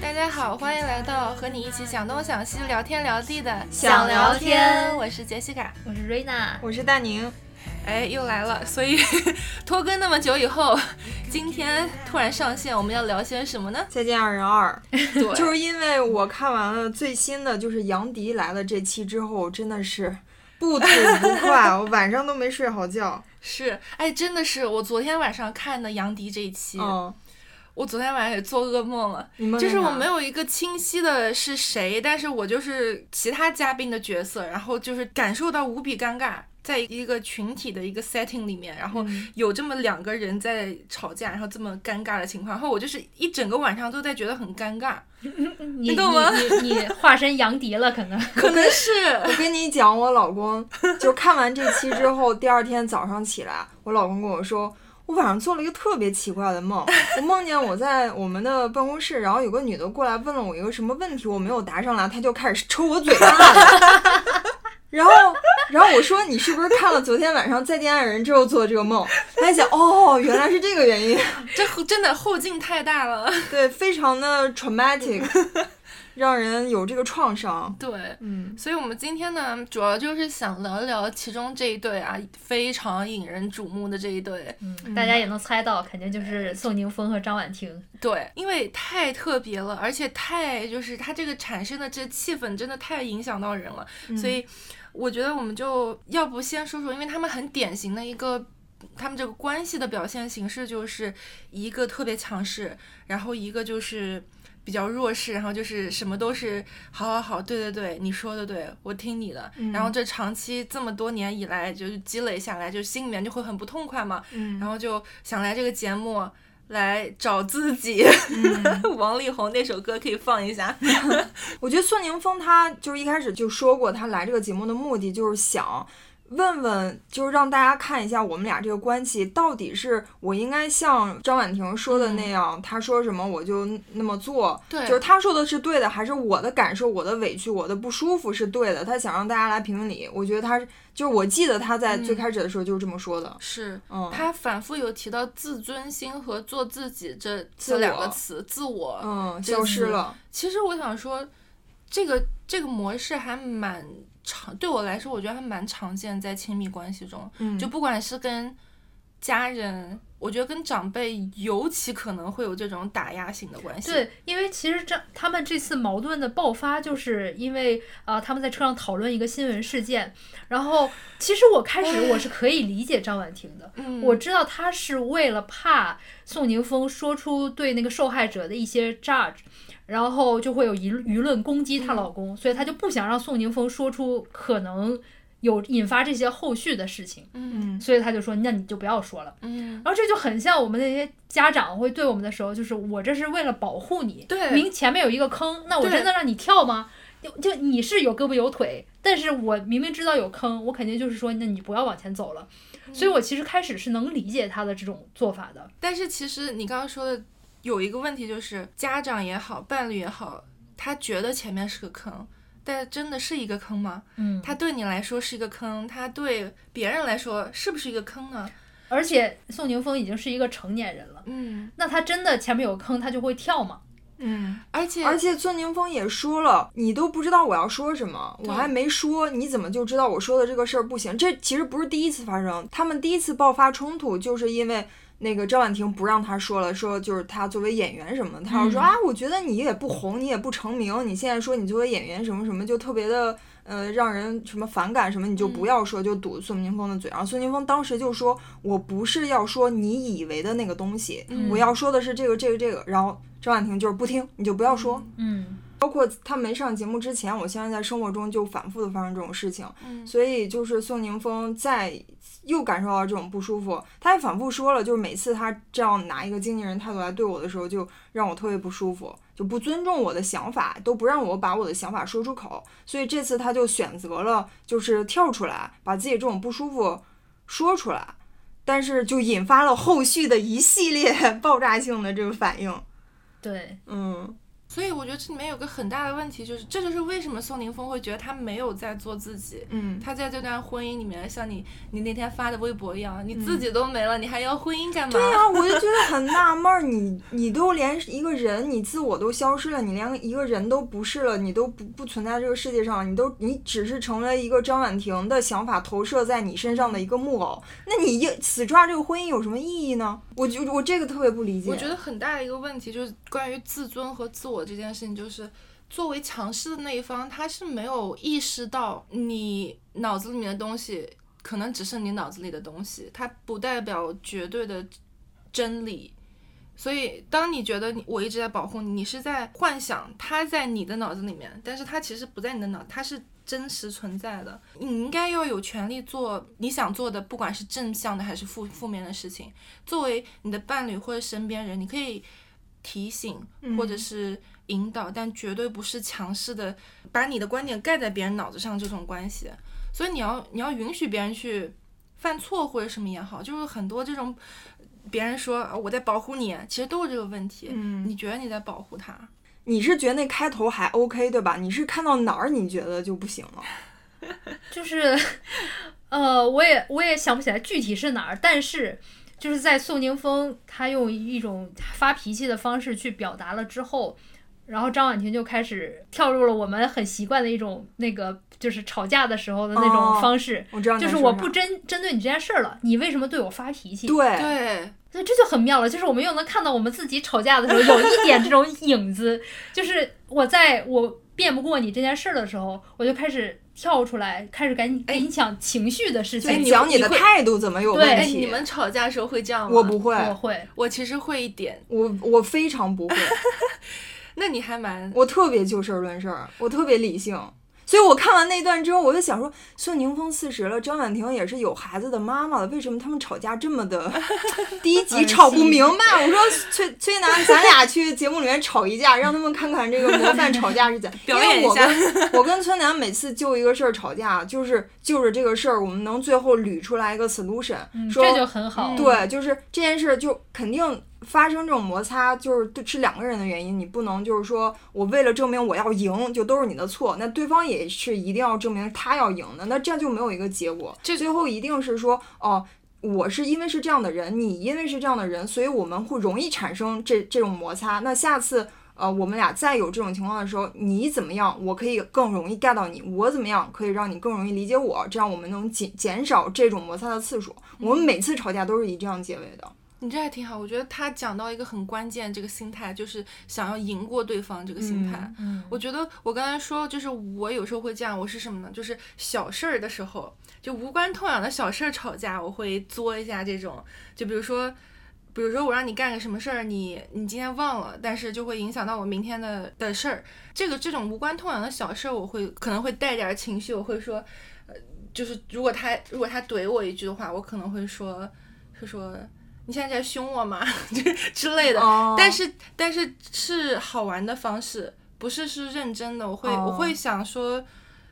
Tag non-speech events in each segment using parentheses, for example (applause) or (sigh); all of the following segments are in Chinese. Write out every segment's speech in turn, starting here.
大家好，欢迎来到和你一起想东想西、聊天聊地的想聊天我是杰西卡。我是瑞娜，我是大宁，哎，又来了，所以 (laughs) 拖更那么久以后，今天突然上线，我们要聊些什么呢？再见二人二。对，就是因为我看完了最新的就是杨迪来了这期之后，真的是不吐不快，我晚上都没睡好觉。是，哎，真的是，我昨天晚上看的杨迪这一期，嗯，我昨天晚上也做噩梦了。就是我没有一个清晰的是谁，但是我就是其他嘉宾的角色，然后就是感受到无比尴尬，在一个群体的一个 setting 里面，然后嗯有这么两个人在吵架，然后这么尴尬的情况，然后我就是一整个晚上都在觉得很尴尬，(laughs) 你你懂吗你你你化身杨迪了，可能。(laughs) 可能是 (laughs) 我跟你讲，我老公就看完这期之后，第二天早上起来，我老公跟我说，我晚上做了一个特别奇怪的梦，我梦见我在我们的办公室，然后有个女的过来问了我一个什么问题，我没有答上来，她就开始抽我嘴巴了。然后，然后我说你是不是看了昨天晚上《再见爱人》之后做的这个梦？他一想，哦，原来是这个原因，(laughs) 这后真的后劲太大了，(laughs) 对，非常的 traumatic，(laughs) 让人有这个创伤。对。嗯，所以，我们今天呢，主要就是想聊一聊其中这一对啊，非常引人瞩目的这一对。嗯，大家也能猜到，肯定就是宋宁峰和张婉婷。对，因为太特别了，而且太就是他这个产生的这气氛真的太影响到人了，所以我觉得我们就要不先说说，因为他们很典型的一个。他们这个关系的表现形式就是一个特别强势，然后一个就是比较弱势，然后就是什么都是好好好，对对对，你说的对，我听你的。然后这长期这么多年以来就是积累下来，就心里面就会很不痛快嘛。嗯然后就想来这个节目来找自己。(laughs) 王力宏那首歌可以放一下。(laughs) 我觉得孙宁峰他就是一开始就说过，他来这个节目的目的就是想问问，就是让大家看一下我们俩这个关系到底是我应该像张婉婷说的那样，他说什么我就那么做，对就是她说的是对的，还是我的感受、我的委屈、我的不舒服是对的？她想让大家来评理。我觉得她是，就是我记得她在最开始的时候就是这么说的。是嗯他反复有提到自尊心和做自己这这两个词，自我。嗯，消失了。其实我想说，这个这个模式还蛮常，对我来说，我觉得还蛮常见在亲密关系中。嗯，就不管是跟家人，我觉得跟长辈尤其可能会有这种打压型的关系。对，因为其实这他们这次矛盾的爆发，就是因为呃他们在车上讨论一个新闻事件，然后其实我开始我是可以理解张婉婷的，嗯，我知道她是为了怕宋宁峰说出对那个受害者的一些 judge，然后就会有舆舆论攻击她老公，所以她就不想让宋宁峰说出可能有引发这些后续的事情，嗯所以她就说那你就不要说了。嗯，然后这就很像我们那些家长会对我们的时候，就是我这是为了保护你，对明前面有一个坑，那我真的让你跳吗？就就你是有胳膊有腿，但是我明明知道有坑，我肯定就是说，那你不要往前走了。所以我其实开始是能理解他的这种做法的。但是其实你刚刚说的有一个问题，就是家长也好，伴侣也好，他觉得前面是个坑，但真的是一个坑吗？嗯，他对你来说是一个坑，他对别人来说是不是一个坑呢？而且宋宁峰已经是一个成年人了，嗯，那他真的前面有坑，他就会跳吗？嗯。而且而且宋宁峰也说了，你都不知道我要说什么，我还没说，你怎么就知道我说的这个事儿不行？这其实不是第一次发生，他们第一次爆发冲突就是因为那个张婉婷不让他说了，说就是他作为演员什么的，他要说、嗯啊，我觉得你也不红，你也不成名，你现在说你作为演员什么什么就特别的。呃，让人什么反感什么，你就不要说，就堵孙宁峰的嘴。然后孙宁峰当时就说：“我不是要说你以为的那个东西，嗯我要说的是这个这个这个。”然后张婉婷就是不听，你就不要说。嗯，包括他没上节目之前，我现在在生活中就反复的发生这种事情，嗯所以就是宋宁峰在又感受到这种不舒服，他也反复说了，就是每次他这样拿一个经纪人态度来对我的时候，就让我特别不舒服，就不尊重我的想法，都不让我把我的想法说出口，所以这次他就选择了就是跳出来，把自己这种不舒服说出来，但是就引发了后续的一系列 (laughs) 爆炸性的这个反应，对，嗯。所以我觉得这里面有个很大的问题，就是这就是为什么宋宁峰会觉得他没有在做自己。嗯，他在这段婚姻里面，像你你那天发的微博一样，你自己都没了，你还要婚姻干嘛？对呀、我就觉得很纳闷儿，你你都连一个人，你自我都消失了，你连一个人都不是了，你都不不存在这个世界上，你都你只是成为一个张婉婷的想法投射在你身上的一个木偶，那你硬死抓这个婚姻有什么意义呢？我就我这个特别不理解。我觉得很大的一个问题就是关于自尊和自我这件事情，就是作为强势的那一方，他是没有意识到你脑子里面的东西可能只是你脑子里的东西，它不代表绝对的真理。所以，当你觉得我一直在保护你，你是在幻想他在你的脑子里面，但是他其实不在你的脑，他是真实存在的。你应该要有权利做你想做的，不管是正向的还是负负面的事情。作为你的伴侣或者身边人，你可以提醒或者是引导，但绝对不是强势的把你的观点盖在别人脑子上这种关系。所以你要你要允许别人去犯错或者什么也好，就是很多这种别人说啊我在保护你，其实都是这个问题。嗯你觉得你在保护他？你是觉得那开头还 OK 对吧？你是看到哪儿你觉得就不行了？(laughs) 就是，呃，我也我也想不起来具体是哪儿，但是就是在宋宁峰他用一种发脾气的方式去表达了之后，然后张婉婷就开始跳入了我们很习惯的一种那个就是吵架的时候的那哦种方式，我知道就是我不针针对你这件事儿了，你为什么对我发脾气？对对，所以这就很妙了，就是我们又能看到我们自己吵架的时候有一点这种影子，(laughs) 就是我在我辩不过你这件事儿的时候，我就开始跳出来，开始赶紧给你讲情绪的事就情。你讲你的态度怎么有对哎，问题。你们吵架的时候会这样吗？我不，会，我会，我其实会一点。我我非常不会，(laughs) 那你还蛮我特别就事儿论事儿，我特别理性。所以我看完那段之后，我就想说，宋宁峰四十了，张婉婷也是有孩子的妈妈了，为什么他们吵架这么的 (laughs) 低级，吵不明白？我说崔崔楠，咱俩去节目里面吵一架，让他们看看这个模范吵架是怎。(laughs) 因表演一下为我跟我跟崔楠每次就一个事儿吵架，就是就着这个事儿，我们能最后捋出来一个 solution，、嗯，说这就很好。对，就是这件事就肯定发生这种摩擦，就是对是两个人的原因，你不能就是说我为了证明我要赢，就都是你的错，那对方也是一定要证明他要赢的，那这样就没有一个结果，这最后一定是说哦。我是因为是这样的人，你因为是这样的人，所以我们会容易产生这这种摩擦。那下次，呃，我们俩再有这种情况的时候，你怎么样，我可以更容易 get 到你；我怎么样，可以让你更容易理解我，这样我们能减减少这种摩擦的次数。我们每次吵架都是以这样结尾的。你这还挺好，我觉得他讲到一个很关键，这个心态就是想要赢过对方这个心态。嗯，我觉得我刚才说，就是我有时候会这样，我是什么呢？就是小事儿的时候，就无关痛痒的小事儿吵架，我会作一下这种。就比如说，比如说我让你干个什么事儿，你你今天忘了，但是就会影响到我明天的的事儿。这个这种无关痛痒的小事儿，我会可能会带点儿情绪，我会说，呃，就是如果他如果他怼我一句的话，我可能会说，是说。你现在在凶我吗？(laughs) 就之类的，哦但是但是是好玩的方式，不是是认真的。我会、哦我会想说，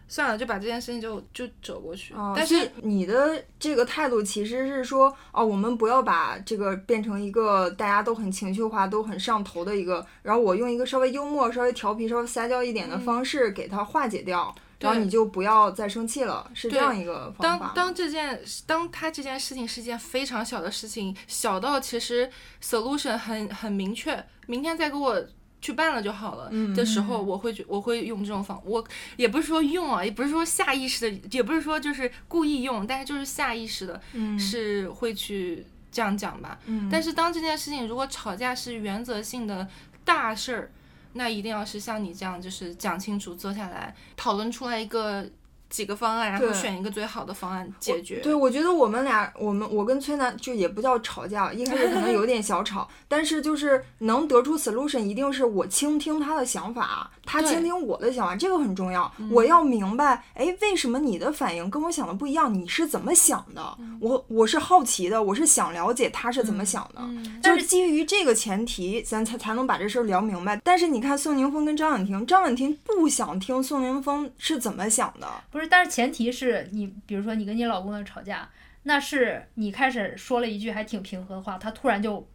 算了，就把这件事情就就走过去。哦，但是你的这个态度其实是说，哦，我们不要把这个变成一个大家都很情绪化、都很上头的一个，然后我用一个稍微幽默、稍微调皮、稍微撒娇一点的嗯方式给它化解掉，然后你就不要再生气了，是这样一个方法当。当这件当他这件事情是一件非常小的事情，小到其实 solution 很很明确，明天再给我。去办了就好了嗯的时候，我会觉我会用这种方，我也不是说用啊，也不是说下意识的，也不是说就是故意用，但是就是下意识的，嗯是会去这样讲吧。嗯但是当这件事情如果吵架是原则性的大事儿，那一定要是像你这样，就是讲清楚，坐下来讨论出来一个几个方案，然后对选一个最好的方案解决。对，我觉得我们俩，我们我跟崔楠就也不叫吵架，一开始可能有点小吵，但是就是能得出 solution，一定是我倾听他的想法，他倾听我的想法，这个很重要。我要明白，哎，为什么你的反应跟我想的不一样？你是怎么想的？我我是好奇的，我是想了解他是怎么想的。嗯，就是基于这个前提，咱才才能把这事儿聊明白。但是你看宋宁峰跟张婉婷，张婉婷不想听宋宁峰是怎么想的，但是前提是你，比如说你跟你老公的吵架，那是你开始说了一句还挺平和的话，他突然就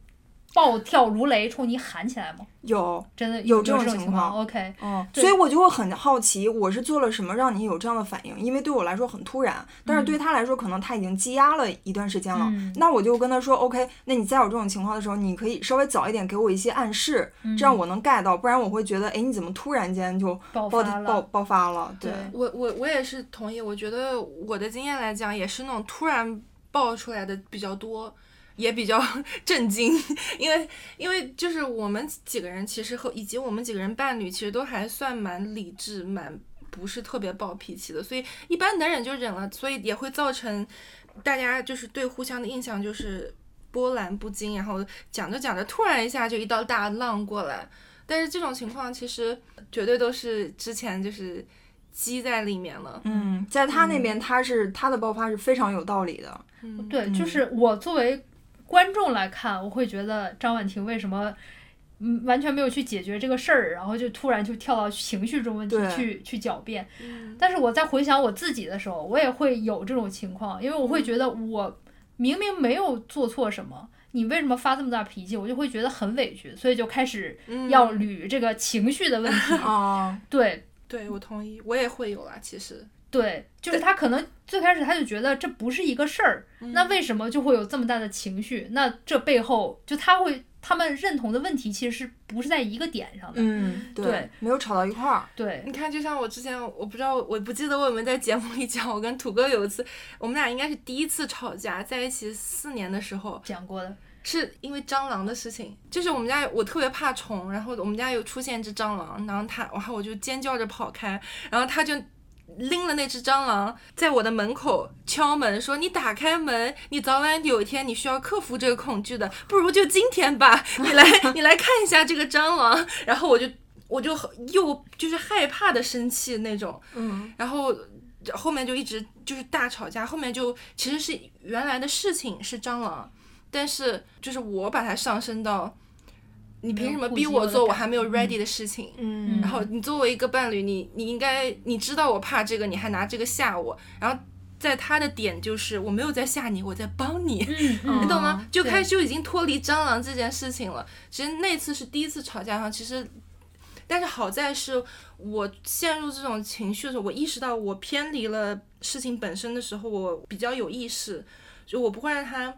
暴跳如雷冲你喊起来吗？有，真的有这这种情况况 OK，嗯，所以我就会很好奇，我是做了什么让你有这样的反应？因为对我来说很突然，但是对他来说，可能他已经积压了一段时间了。嗯那我就跟他说，OK，那你再有这种情况的时候，你可以稍微早一点给我一些暗示，嗯这样我能 get 到，不然我会觉得，哎，你怎么突然间就爆爆发了爆爆发了？对我我我也是同意，我觉得我的经验来讲，也是那种突然爆出来的比较多，也比较 (laughs) 震惊，因为因为就是我们几个人其实和以及我们几个人伴侣其实都还算蛮理智，蛮不是特别暴脾气的，所以一般能忍就忍了，所以也会造成大家就是对互相的印象就是波澜不惊，然后讲着讲着突然一下就一道大浪过来，但是这种情况其实绝对都是之前就是积在里面了。嗯，在他那边，他是他的爆发是非常有道理的。嗯，对，就嗯。是我作为观众来看，我会觉得张婉婷为什么嗯完全没有去解决这个事儿，然后就突然就跳到情绪这种问题去去狡辩。嗯但是我在回想我自己的时候，我也会有这种情况，因为我会觉得我明明没有做错什么。你为什么发这么大脾气？我就会觉得很委屈，所以就开始嗯要捋这个情绪的问题。啊，(laughs) 对对我同意，我也会有啦。其实，对，就是他可能最开始他就觉得这不是一个事儿，嗯那为什么就会有这么大的情绪？那这背后就他会他们认同的问题其实是不是在一个点上的？嗯，对没有吵到一块儿。对，你看，就像我之前，我不知道，我不记得我有没有在节目里讲，我跟土哥有一次，我们俩应该是第一次吵架，在一起四年的时候，讲过的。是因为蟑螂的事情，就是我们家我特别怕虫，然后我们家有出现一只蟑螂，然后他，然后我就尖叫着跑开，然后他就拎了那只蟑螂在我的门口敲门，说你打开门，你早晚有一天你需要克服这个恐惧的，不如就今天吧，(laughs) 你来你来看一下这个蟑螂，然后我就我就又就是害怕的生气那种，嗯。然后后面就一直就是大吵架，后面就其实是原来的事情是蟑螂，但是就是我把它上升到你凭什么逼我做我还没有 ready 的事情？嗯然后你作为一个伴侣，你你应该你知道我怕这个，你还拿这个吓我，然后在他的点就是我没有在吓你，我在帮你。(laughs) 你懂吗嗯？就开始就已经脱离蟑螂这件事情了。其实那次是第一次吵架哈，其实，但是好在是我陷入这种情绪的时候，我意识到我偏离了事情本身的时候，我比较有意识，就我不会让他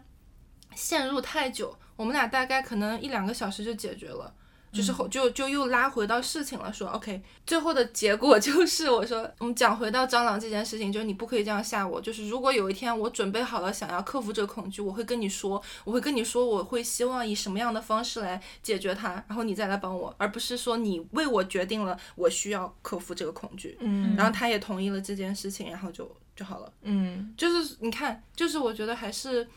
陷入太久。我们俩大概可能一两个小时就解决了。就是后就就又拉回到事情了，说 OK，最后的结果 (laughs) 就是我说我们讲回到蟑螂这件事情，就是你不可以这样吓我，就是如果有一天我准备好了想要克服这个恐惧，我会跟你说，我会跟你说我会希望以什么样的方式来解决它，然后你再来帮我，而不是说你为我决定了我需要克服这个恐惧，嗯然后他也同意了这件事情，然后就就好了。嗯就是你看，就是我觉得还是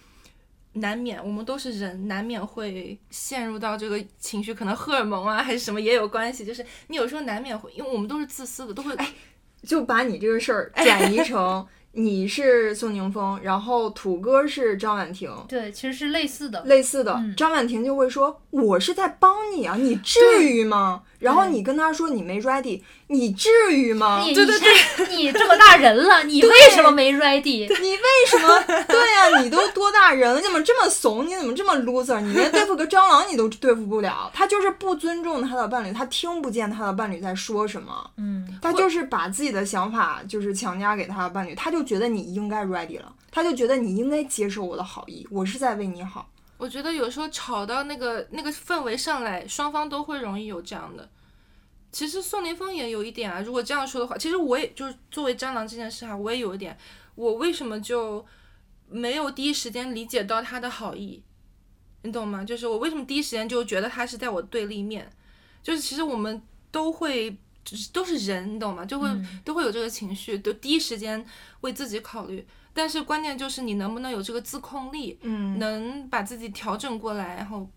难免，我们都是人，难免会陷入到这个情绪，可能荷尔蒙啊还是什么也有关系。就是你有时候难免会，因为我们都是自私的，都会。就把你这个事儿转移成你是宋宁峰，然后土哥是张婉婷。(laughs) 对，其实是类似的。类似的，嗯张婉婷就会说：“我是在帮你啊，你至于吗？”然后你跟他说你没 ready，你至于吗？对对对 (laughs) 你这么大人了，你为什么没 ready？你为什么？(laughs) 对呀、你都多大人了，你怎么这么怂？你怎么这么 loser？你连对付个蟑螂你都对付不了。他就是不尊重他的伴侣，他听不见他的伴侣在说什么，嗯，他就是把自己的想法就是强加给他的伴侣，他就觉得你应该 ready 了，他就觉得你应该接受我的好意，我是在为你好。我觉得有时候吵到那个那个氛围上来，双方都会容易有这样的。其实宋宁峰也有一点啊，如果这样说的话，其实我也就是作为蟑螂这件事哈、我也有一点，我为什么就没有第一时间理解到他的好意？你懂吗？就是我为什么第一时间就觉得他是在我对立面？就是其实我们都会，就是都是人，你懂吗？就会、嗯都会有这个情绪，都第一时间为自己考虑。但是关键就是你能不能有这个自控力，嗯能把自己调整过来，然后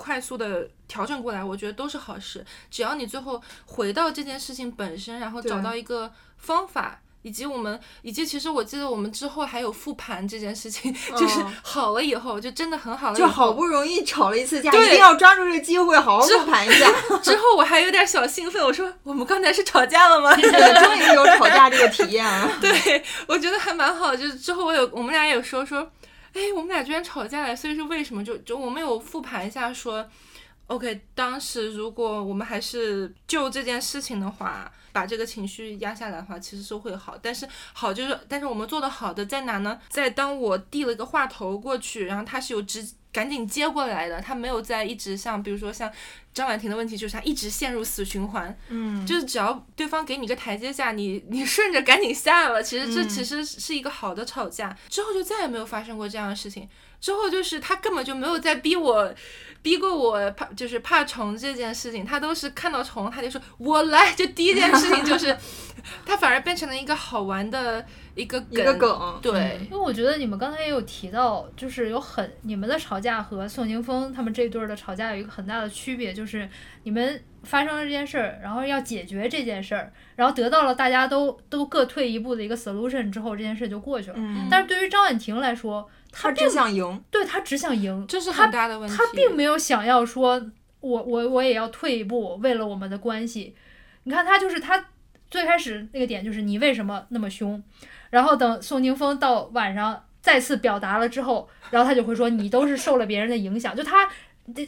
快速的调整过来，我觉得都是好事。只要你最后回到这件事情本身，然后找到一个方法。以及我们，以及其实我记得我们之后还有复盘这件事情，(laughs) 就是嗯好了以后，就真的很好了就，好不容易吵了一次架，对一定要抓住这个机会，好好复盘一下。之后我还有点小兴奋，我说我们刚才是吵架了吗？(laughs) 对，终于有吵架这个体验了。(laughs) 对，我觉得还蛮好。就是之后我有我们俩也有说说，哎，我们俩居然吵架了，所以是为什么？就就我们有复盘一下说。OK，当时如果我们还是就这件事情的话，把这个情绪压下来的话，其实是会好。但是好就是，但是我们做的好的在哪呢？在当我递了一个话头过去，然后他是有直赶紧接过来的，他没有在一直像，比如说像张婉婷的问题，就是他一直陷入死循环。嗯，就是只要对方给你个台阶下，你你顺着赶紧下了，其实这嗯其实是一个好的吵架。之后就再也没有发生过这样的事情。之后就是他根本就没有在逼我，逼过我怕就是怕虫这件事情，他都是看到虫他就说我来，就第一件事情就是，(laughs) 他反而变成了一个好玩的一个一个梗，对，因为我觉得你们刚才也有提到，就是有很你们的吵架和宋宁峰他们这对儿的吵架有一个很大的区别，就是你们发生了这件事儿，然后要解决这件事儿，然后得到了大家都都各退一步的一个 solution 之后，这件事就过去了。嗯，但是对于张婉婷来说，他只想赢，对他只想赢，这是很大的问题。他并没有想要说，我我我也要退一步，为了我们的关系。你看他就是他最开始那个点就是你为什么那么凶，然后等宋宁峰到晚上再次表达了之后，然后他就会说你都是受了别人的影响，就他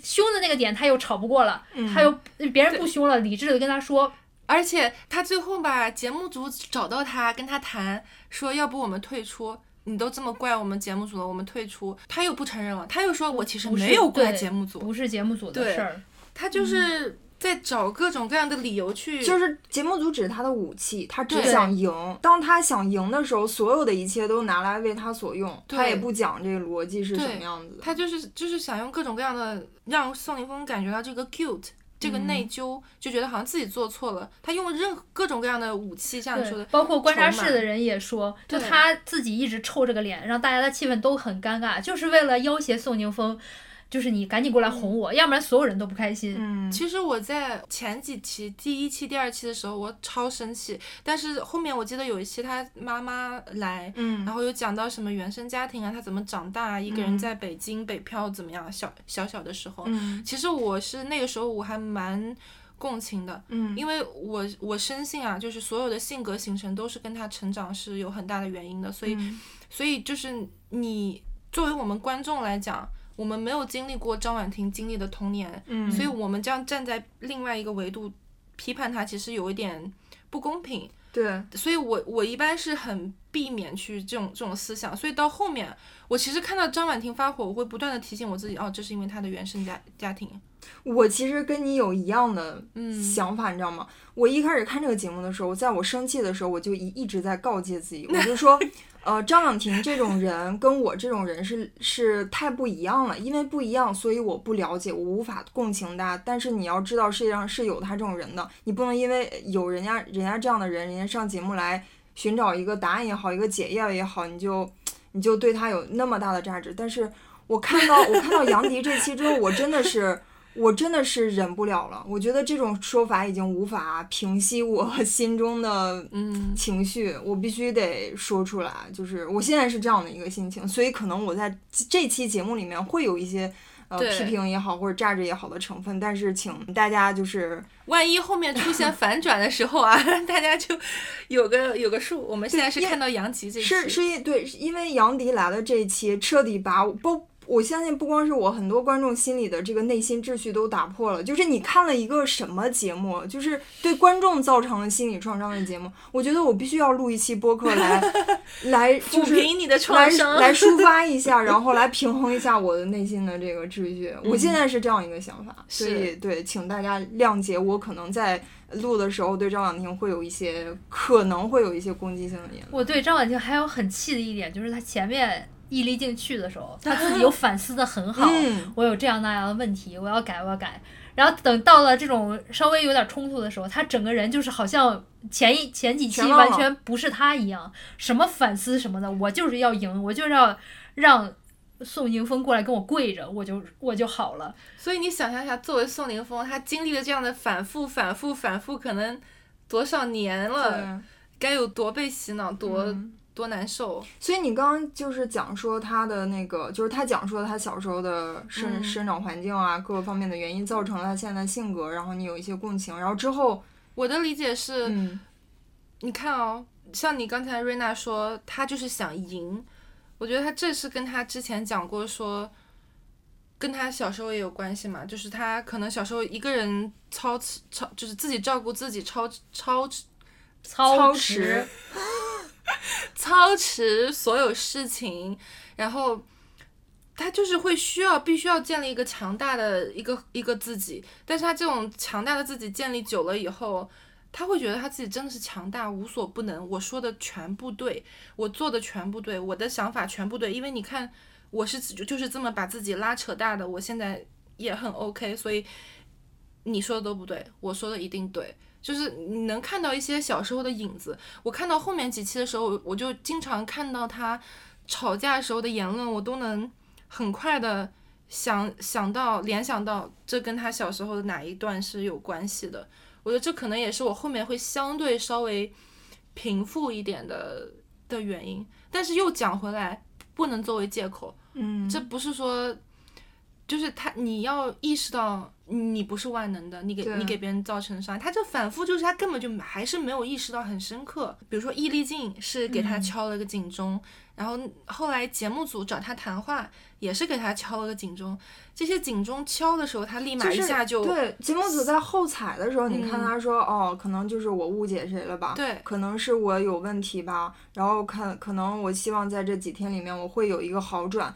凶的那个点他又吵不过了，他又别人不凶了，理智的跟他说，而且他最后吧节目组找到他，跟他谈说，要不我们退出。你都这么怪我们节目组了，我们退出。他又不承认了，他又说我其实没有怪节目组，不是节目组的事儿。他就是在找各种各样的理由去，就是节目组只是他的武器，他只想赢。当他想赢的时候，所有的一切都拿来为他所用，他也不讲这个逻辑是什么样子的。他就是就是想用各种各样的让宋宁峰感觉到这个 guilt。这个内疚就觉得好像自己做错了，他用任何各种各样的武器，像你说的，包括观察室的人也说，就他自己一直臭着个脸，让大家的气氛都很尴尬，就是为了要挟宋宁峰，就是你赶紧过来哄我，要不然所有人都不开心。嗯，其实我在前几期，第一期、第二期的时候，我超生气，但是后面我记得有一期他妈妈来，嗯然后又讲到什么原生家庭啊，他怎么长大，一个人嗯。在北京北漂怎么样，小小小的时候，嗯。其实我是那个时候我还蛮共情的，嗯。因为我我深信啊，就是所有的性格形成都是跟他成长是有很大的原因的，所以、嗯。所以就是你作为我们观众来讲，我们没有经历过张婉婷经历的童年，嗯，所以我们这样站在另外一个维度批判她，其实有一点不公平。对，所以我我一般是很避免去这种这种思想，所以到后面，我其实看到张婉婷发火，我会不断的提醒我自己，哦，这是因为她的原生家家庭，我其实跟你有一样的嗯。想法，你知道吗？我一开始看这个节目的时候，在我生气的时候，我就一一直在告诫自己，我就说，呃，张婉婷这种人跟我这种人是是太不一样了，因为不一样，所以我不了解，我无法共情他。但是你要知道，世界上是有他这种人的，你不能因为有人家人家这样的人，人家上节目来寻找一个答案也好，一个解药也好，你就你就对他有那么大的价值。但是我看到我看到杨迪这期之后，我真的是。我真的是忍不了了，我觉得这种说法已经无法平息我 (laughs) 心中的嗯，情绪，我必须得说出来。就是我现在是这样的一个心情，所以可能我在这期节目里面会有一些呃批评也好或者炸着也好的成分，但是请大家就是万一后面出现 (laughs) 反转的时候啊，(laughs) 大家就有个有个数。我们现在是看到杨迪这一期是是因对，因为杨迪来了这一期彻底把我不。我相信不光是我，很多观众心里的这个内心秩序都打破了。就是你看了一个什么节目，就是对观众造成了心理创伤的节目。我觉得我必须要录一期播客来 (laughs) 来抚就是平你的来创伤。来抒发一下，然后来平衡一下我的内心的这个秩序。我现在是这样一个想法，所以对，请大家谅解我可能在录的时候对张婉婷会有一些可能会有一些攻击性的言论。我对张婉婷还有很气的一点，就是她前面易立进去的时候，(laughs) 他自己有反思的很好，嗯我有这样那样的问题，我要改，我要改。然后等到了这种稍微有点冲突的时候，他整个人就是好像前一前几期完全不是他一样，什么反思什么的，我就是要赢，我就是要让宋宁峰过来跟我跪着，我就我就好了。所以你想象一下，作为宋宁峰，他经历了这样的反复、反复、反复，可能多少年了，该有多被洗脑，多、嗯多难受。所以你刚刚就是讲说他的那个，就是他讲说他小时候的生、嗯生长环境啊，各个方面的原因造成了他现在的性格，然后你有一些共情，然后之后，我的理解是，嗯你看哦，像你刚才瑞娜说，他就是想赢。我觉得他这是跟他之前讲过说，跟他小时候也有关系嘛，就是他可能小时候一个人操持操，就是自己照顾自己超超操持 (laughs) 操持所有事情，然后他就是会需要必须要建立一个强大的一个一个自己，但是他这种强大的自己建立久了以后，他会觉得他自己真的是强大，无所不能，我说的全部对，我做的全部对，我的想法全部对，因为你看我是就是这么把自己拉扯大的，我现在也很 OK，所以你说的都不对，我说的一定对。就是你能看到一些小时候的影子。我看到后面几期的时候，我就经常看到他吵架时候的言论，我都能很快的想想到联想到这跟他小时候的哪一段是有关系的。我觉得这可能也是我后面会相对稍微平复一点的的原因。但是又讲回来，不能作为借口。嗯，这不是说，就是他你要意识到。你不是万能的，你给你给别人造成伤害，他就反复就是他根本就还是没有意识到很深刻。比如说易立竞是给他敲了个警钟，然后后来节目组找他谈话也是给他敲了个警钟。这些警钟敲的时候，他立马一下就对节目组在后采的时候，你看他说哦，可能就是我误解谁了吧？对，可能是我有问题吧。然后看可能我希望在这几天里面我会有一个好转。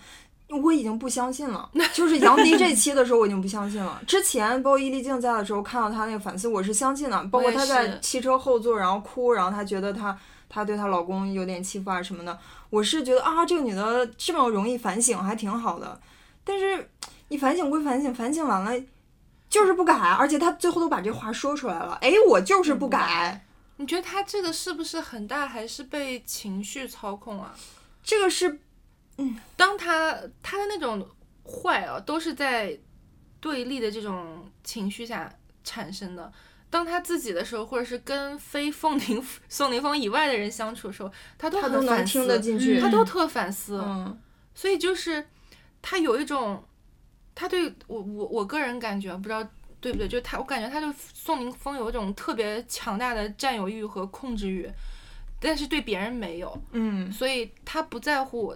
我已经不相信了，就是杨迪这期的时候我已经不相信了。之前包括伊丽静在的时候，看到她那个反思，我是相信的。包括她在汽车后座然后哭，然后她觉得她她对她老公有点欺负啊什么的，我是觉得啊这个女的这么容易反省，还挺好的。但是你反省归反省，反省完了就是不改，而且她最后都把这话说出来了。哎，我就是不改。你觉得她这个是不是很大，还是被情绪操控啊？这个是。嗯，当他他的那种坏啊，都是在对立的这种情绪下产生的。当他自己的时候，或者是跟非凤宁宋宁峰以外的人相处的时候，他都很反思，他都特反思。嗯，所以就是他有一种，他对我我我个人感觉不知道对不对，就他我感觉他对宋宁峰有一种特别强大的占有欲和控制欲，但是对别人没有。嗯，所以他不在乎。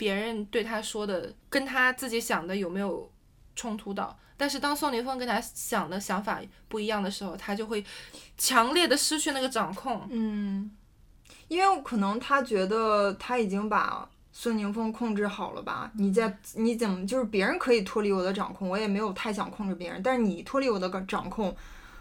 别人对他说的跟他自己想的有没有冲突到？但是当宋宁峰跟他想的想法不一样的时候，他就会强烈的失去那个掌控。嗯，因为可能他觉得他已经把孙宁峰控制好了吧？你在你怎么就是别人可以脱离我的掌控，我也没有太想控制别人，但是你脱离我的掌控，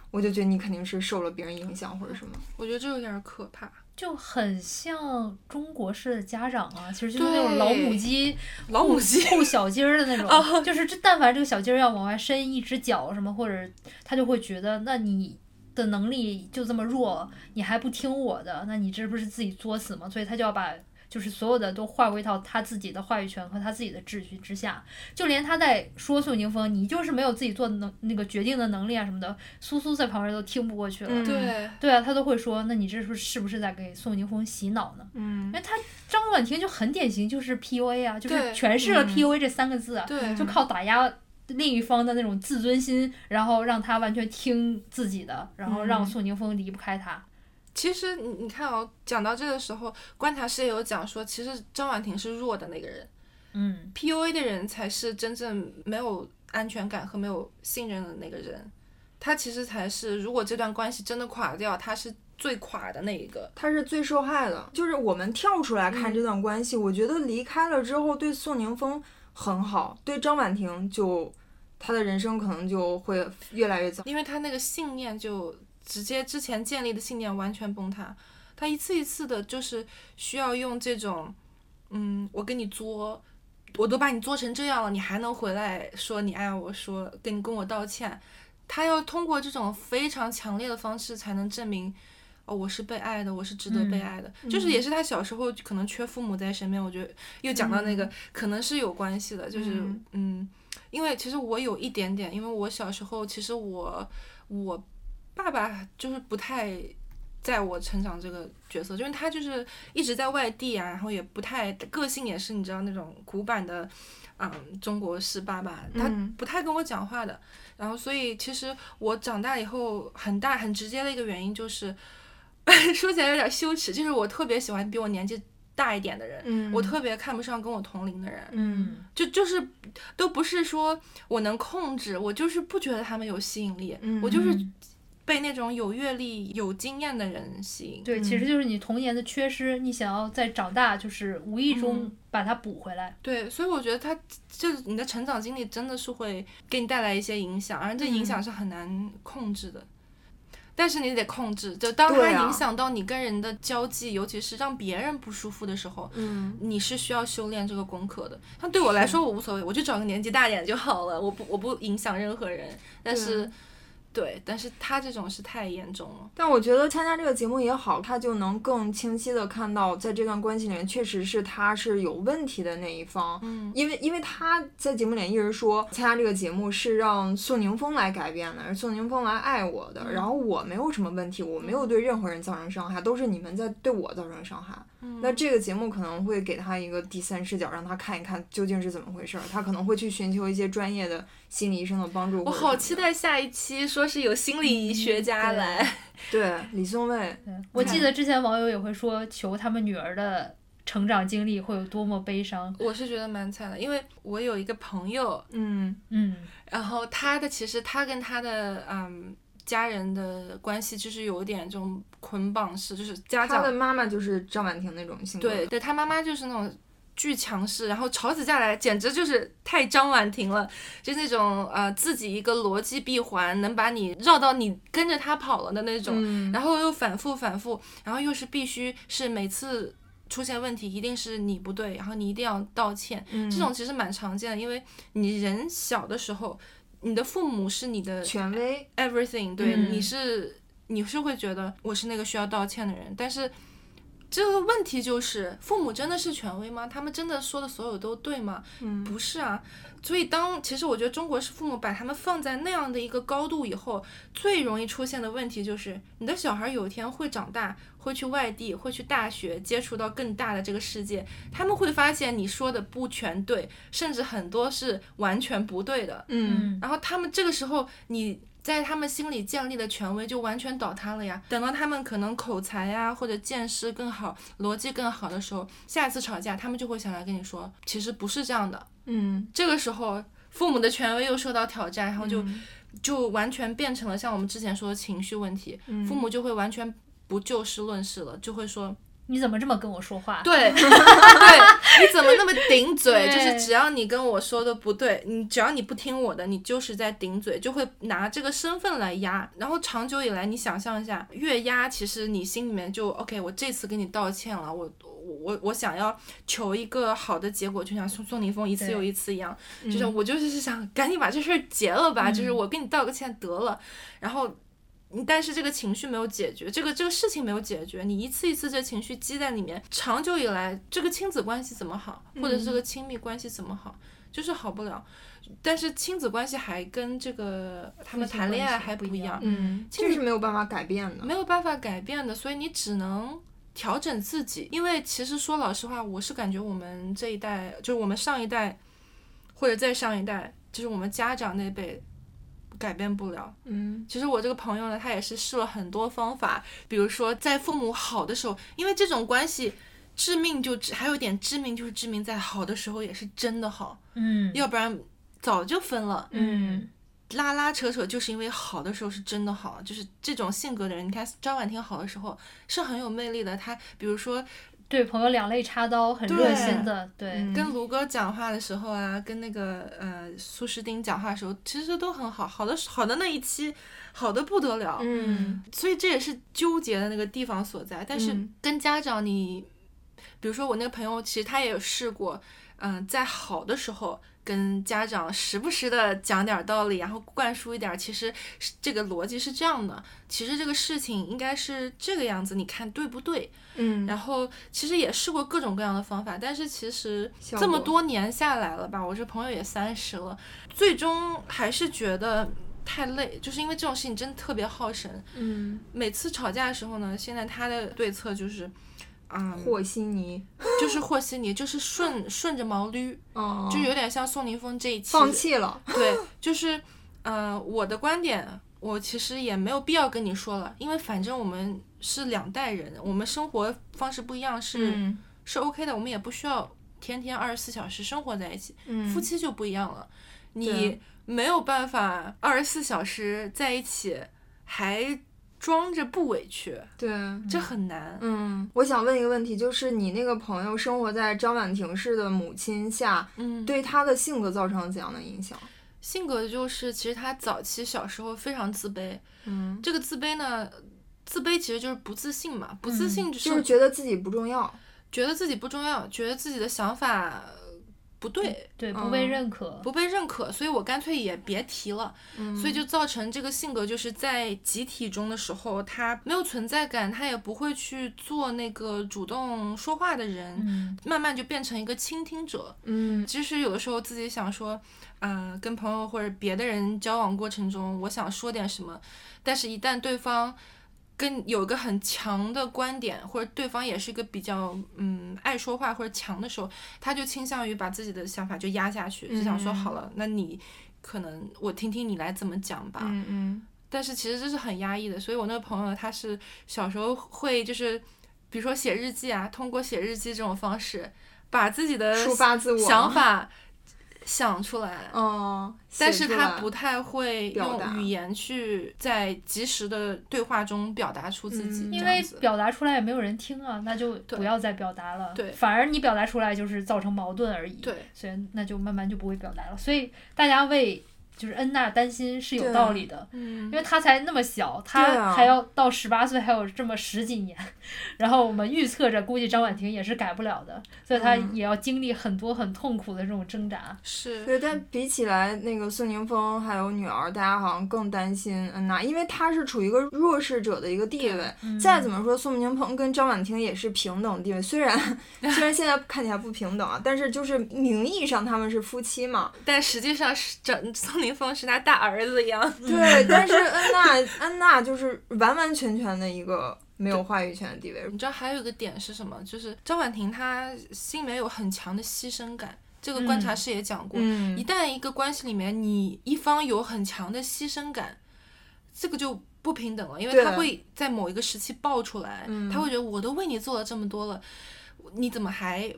我就觉得你肯定是受了别人影响或者什么。我觉得这有点可怕。就很像中国式的家长啊，其实就是那种老母鸡，老母鸡护小鸡儿的那种，就是这但凡这个小鸡儿要往外伸一只脚什么，或者他就会觉得，那你的能力就这么弱，你还不听我的，那你这不是自己作死吗？所以他就要把。就是所有的都划归到他自己的话语权和他自己的秩序之下，就连他在说宋宁峰，你就是没有自己做能那个决定的能力啊什么的，苏苏在旁边都听不过去了。对对啊，他都会说，那你这是是不是在给宋宁峰洗脑呢？嗯，因为他张婉婷就很典型，就是 PUA 啊，就是诠释了 PUA 这三个字，就靠打压另一方的那种自尊心，然后让他完全听自己的，然后让宋宁峰离不开他。其实你你看哦，讲到这个时候，观察室也有讲说，其实张婉婷是弱的那个人，嗯，PUA 的人才是真正没有安全感和没有信任的那个人，他其实才是，如果这段关系真的垮掉，他是最垮的那一个，他是最受害的。就是我们跳出来看这段关系，我觉得离开了之后，对宋宁峰很好，对张婉婷就他的人生可能就会越来越糟，因为他那个信念就。直接之前建立的信念完全崩塌，他一次一次的，就是需要用这种，嗯，我跟你作，我都把你作成这样了，你还能回来说你爱我，说跟你跟我道歉，他要通过这种非常强烈的方式才能证明，哦，我是被爱的，我是值得被爱的，就是也。是他小时候可能缺父母在身边，我觉得又讲到那个可能是有关系的，就是。嗯，因为其实我有一点点，因为我小时候其实我我。爸爸就是不太在我成长这个角色，就是他就是一直在外地啊，然后也不太个性也是你知道那种古板的，嗯，中国式爸爸，他不太跟我讲话的。然后所以其实我长大以后很大很直接的一个原因就是，(laughs) 说起来有点羞耻，就是我特别喜欢比我年纪大一点的人，嗯我特别看不上跟我同龄的人，嗯。就就是都不是说我能控制，我就是不觉得他们有吸引力，嗯我就是嗯被那种有阅历、有经验的人吸引。对，其实就是你童年的缺失，你想要在长大，就是无意中把它补回来。对，所以我觉得他就是你的成长经历真的是会给你带来一些影响，而这影响是很难控制的。但是你得控制，就当它对啊影响到你跟人的交际，尤其是让别人不舒服的时候，嗯你是需要修炼这个功课的。那对我来说，我无所谓，我就找个年纪大点就好了，我不我不影响任何人。但是，对，但是他这种是太严重了。但我觉得参加这个节目也好，他就能更清晰的看到，在这段关系里面，确实是他是有问题的那一方。嗯，因为因为他在节目里一直说，参加这个节目是让宋宁峰来改变的，是宋宁峰来爱我的，然后我没有什么问题，我没有对任何人造成伤害，都是你们在对我造成伤害。那这个节目可能会给他一个第三视角，让他看一看究竟是怎么回事儿，他可能会去寻求一些专业的心理医生的帮助。我好期。待下一期，说是有心理学家对来。(laughs) 对，李松蔚，我记得之前网友也会说，求他们女儿的成长经历会有多么悲伤。我是觉得蛮惨的，因为我有一个朋友，嗯嗯然后他的其实他跟他的嗯家人的关系就是有点这种捆绑式，就是家他的妈妈就是张婉婷那种性格。对，对他妈妈就是那种。巨强势，然后吵起架来简直就是太张婉婷了，就那种呃自己一个逻辑闭环，能把你绕到你跟着他跑了的那种，嗯然后又反复反复，然后又是必须是每次出现问题一定是你不对，然后你一定要道歉，嗯这种其实蛮常见的，因为你人小的时候，你的父母是你的权威，everything，对，嗯你是你是会觉得我是那个需要道歉的人，但是这个问题就是，父母真的是权威吗？他们真的说的所有都对吗？嗯不是啊。所以当其实我觉得中国式父母把他们放在那样的一个高度以后，最容易出现的问题就是，你的小孩有一天会长大，会去外地，会去大学，接触到更大的这个世界，他们会发现你说的不全对，甚至很多是完全不对的。嗯嗯然后他们这个时候，你在他们心里建立的权威就完全倒塌了呀。等到他们可能口才呀或者见识更好、逻辑更好的时候，下一次吵架，他们就会想来跟你说，其实不是这样的。嗯，这个时候，父母的权威又受到挑战，然后就、嗯。就完全变成了像我们之前说的情绪问题，嗯。父母就会完全不就事论事了，就会说，你怎么这么跟我说话？对 (laughs) 对，你怎么那么顶嘴？就是只要你跟我说的不对，你只要你不听我的，你就是在顶嘴，就会拿这个身份来压。然后长久以来，你想象一下，越压，其实你心里面就 OK，我这次跟你道歉了，我。我我我想要求一个好的结果，就像宋宋宁峰一次又一次一样，嗯就是我就是想赶紧把这事儿结了吧，就是我跟你道个歉得了，然后你但是这个情绪没有解决，这个这个事情没有解决，你一次一次这情绪积在里面，长久以来，这个亲子关系怎么好，或者是这个亲密关系怎么好，就是好不了。但是亲子关系还跟这个他们谈恋爱还不一样，嗯，这是没有办法改变的。没有办法改变的，所以你只能调整自己。因为其实说老实话，我是感觉我们这一代，就是我们上一代，或者再上一代，就是我们家长那辈。改变不了。嗯其实我这个朋友呢，他也是试了很多方法，比如说在父母好的时候，因为这种关系致命就致还有一点致命，就是致命在好的时候也是真的好，嗯要不然早就分了。嗯拉拉扯扯，就是因为好的时候是真的好，就是这种性格的人，你看张婉婷好的时候是很有魅力的。她比如说对朋友两肋插刀，很热心的，对，嗯跟卢哥讲话的时候啊，跟那个呃苏诗丁讲话的时候，其实都很好，好的好的那一期好的不得了。嗯所以这也是纠结的那个地方所在。但是嗯跟家长你，比如说我那个朋友，其实他也有试过，嗯、在好的时候跟家长时不时的讲点道理，然后灌输一点，其实这个逻辑是这样的，其实这个事情应该是这个样子，你看对不对？嗯，然后其实也试过各种各样的方法，但是其实这么多年下来了吧，我这朋友也三十了，最终还是觉得太累，就是因为这种事情真的特别耗神。嗯每次吵架的时候呢，现在他的对策就是，嗯，和稀泥，(laughs) 就是和稀泥，就是顺顺着毛捋，哦，就有点像宋宁峰这一期，放弃了。对，就是，呃，我的观点，我其实也没有必要跟你说了，因为反正我们是两代人，我们生活方式不一样是、嗯是 OK 的，我们也不需要天天二十四小时生活在一起。嗯夫妻就不一样了，你没有办法二十四小时在一起，还装着不委屈，对。这很难。嗯，我想问一个问题，就是你那个朋友生活在张婉婷式的母亲下，嗯，对她的性格造成了怎样的影响？性格就是，其实他早期小时候非常自卑，嗯，这个自卑呢，自卑其实就是不自信嘛，不自信就是觉得自己不重要。觉得自己不重要，觉得自己的想法不对，对，不被嗯认可。不被认可，所以我干脆也别提了。嗯所以就造成这个性格，就是在集体中的时候，他没有存在感，他也不会去做那个主动说话的人，嗯慢慢就变成一个倾听者。嗯其实有的时候自己想说，呃，跟朋友或者别的人交往过程中，我想说点什么，但是一旦对方跟有一个很强的观点，或者对方也是一个比较嗯爱说话或者强的时候，他就倾向于把自己的想法就压下去，就想说嗯好了，那你可能我听听你来怎么讲吧。嗯嗯但是其实这是很压抑的，所以我那个朋友他是小时候会就是，比如说写日记啊，通过写日记这种方式，把自己的抒发自我想法想出来。嗯，但是他不太会用语言去在及时的对话中表达出自己，嗯因为表达出来也没有人听啊，那就不要再表达了。对反而你表达出来就是造成矛盾而已。对，所以那就慢慢就不会表达了。所以大家为就是恩娜担心是有道理的，嗯因为她才那么小，她啊还要到十八岁，还有这么十几年。然后我们预测着，估计张婉婷也是改不了的，所以她嗯也要经历很多很痛苦的这种挣扎。是对，但比起来，那个宋宁峰还有女儿，大家好像更担心恩娜，因为她是处于一个弱势者的一个地位。嗯再怎么说，宋宁峰跟张婉婷也是平等地位，虽然 (laughs) 虽然现在看起来不平等啊，但是就是名义上他们是夫妻嘛。但实际上是整宋宁峰是他大儿子一样。对，(laughs) 但是安娜安娜就是完完全全的一个没有话语权的地位。你知道还有一个点是什么？就是张婉婷她心里面有很强的牺牲感，这个观察师也讲过，嗯一旦一个关系里面你一方有很强的牺牲感，这个就不平等了，因为他会在某一个时期爆出来，嗯他会觉得我都为你做了这么多了，你怎么还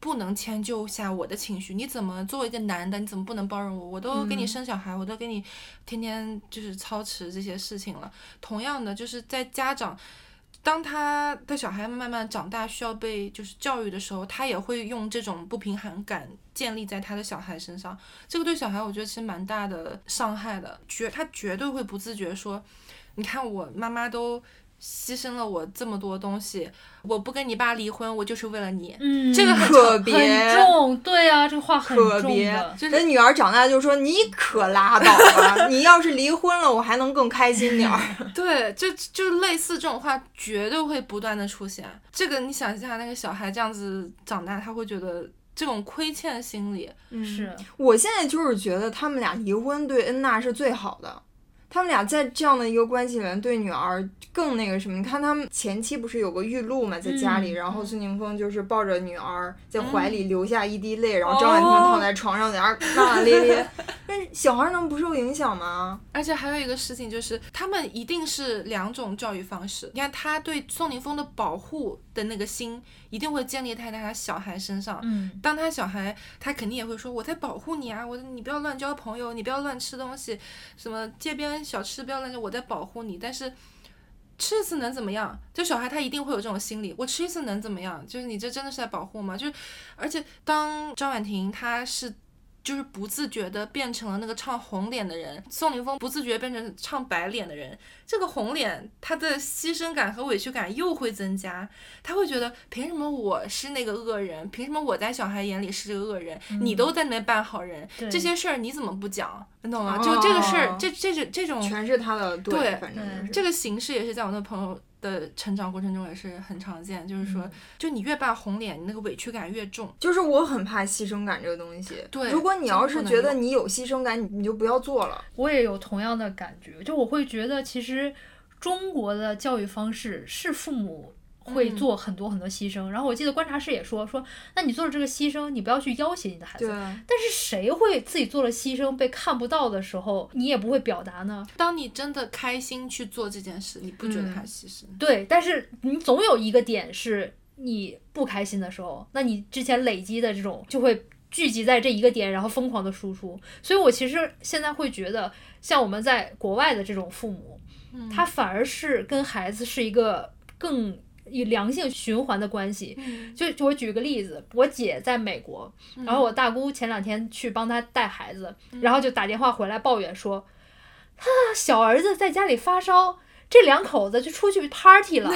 不能迁就下我的情绪？你怎么作为一个男的，你怎么不能包容我？我都给你嗯生小孩，我都给你天天就是操持这些事情了。同样的，就是在家长。当他的小孩慢慢长大，需要被就是教育的时候，他也会用这种不平衡感建立在他的小孩身上。这个对小孩，我觉得其实蛮大的伤害的。绝他绝对会不自觉说，你看我妈妈都牺牲了我这么多东西，我不跟你爸离婚，我就是为了你。嗯，这个很可别很重，对啊，这个话很重可别的。就是人女儿长大就说：“你可拉倒吧！(laughs) 你要是离婚了，我还能更开心点儿。(laughs) 对，就就类似这种话，绝对会不断的出现。这个你想一下，那个小孩这样子长大，他会觉得这种亏欠心理，是，我现在就是觉得他们俩离婚对恩娜是最好的，他们俩在这样的一个关系里面对女儿更那个什么。你看他们前期不是有个玉露嘛，在家里，嗯然后孙宁峰就是抱着女儿在怀里流下一滴泪，然后张婉婷躺在床上在那儿骂骂咧咧。(laughs) 那小孩能不受影响吗？而且还有一个事情就是，他们一定是两种教育方式。你看，他对宋宁峰的保护的那个心，一定会建立在他小孩身上。嗯，当他小孩，他肯定也会说：“我在保护你啊，我你不要乱交朋友，你不要乱吃东西，什么街边小吃不要乱吃，我在保护你。”但是吃一次能怎么样？就小孩他一定会有这种心理，我吃一次能怎么样？就是你这真的是在保护吗？就是，而且当张婉婷她是。就是不自觉的变成了那个唱红脸的人，宋宁峰不自觉变成唱白脸的人。这个红脸，他的牺牲感和委屈感又会增加，他会觉得凭什么我是那个恶人？凭什么我在小孩眼里是这个恶人？你都在那边扮好人，这些事儿你怎么不讲？你懂吗？哦就这个事儿，这这这这种全是他的对反正对就是这个形式也是在我那朋友的成长过程中也是很常见，就是说，就你越扮红脸，你那个委屈感越重。就是我很怕牺牲感这个东西。对如果你要是觉得你有牺牲感，你你就不要做了。我也有同样的感觉，就我会觉得其实中国的教育方式是父母。会嗯做很多很多牺牲，然后我记得观察室也说说，那你做了这个牺牲，你不要去要挟你的孩子。对，但是谁会自己做了牺牲被看不到的时候，你也不会表达呢？当你真的开心去做这件事，你不觉得嗯他牺牲？对，但是你总有一个点是你不开心的时候，那你之前累积的这种就会聚集在这一个点，然后疯狂的输出。所以我其实现在会觉得，像我们在国外的这种父母，嗯他反而是跟孩子是一个更以良性循环的关系。嗯就就我举个例子，我姐在美国，然后我大姑前两天去帮她带孩子，然后就打电话回来抱怨说，她小儿子在家里发烧，这两口子就出去 party 了，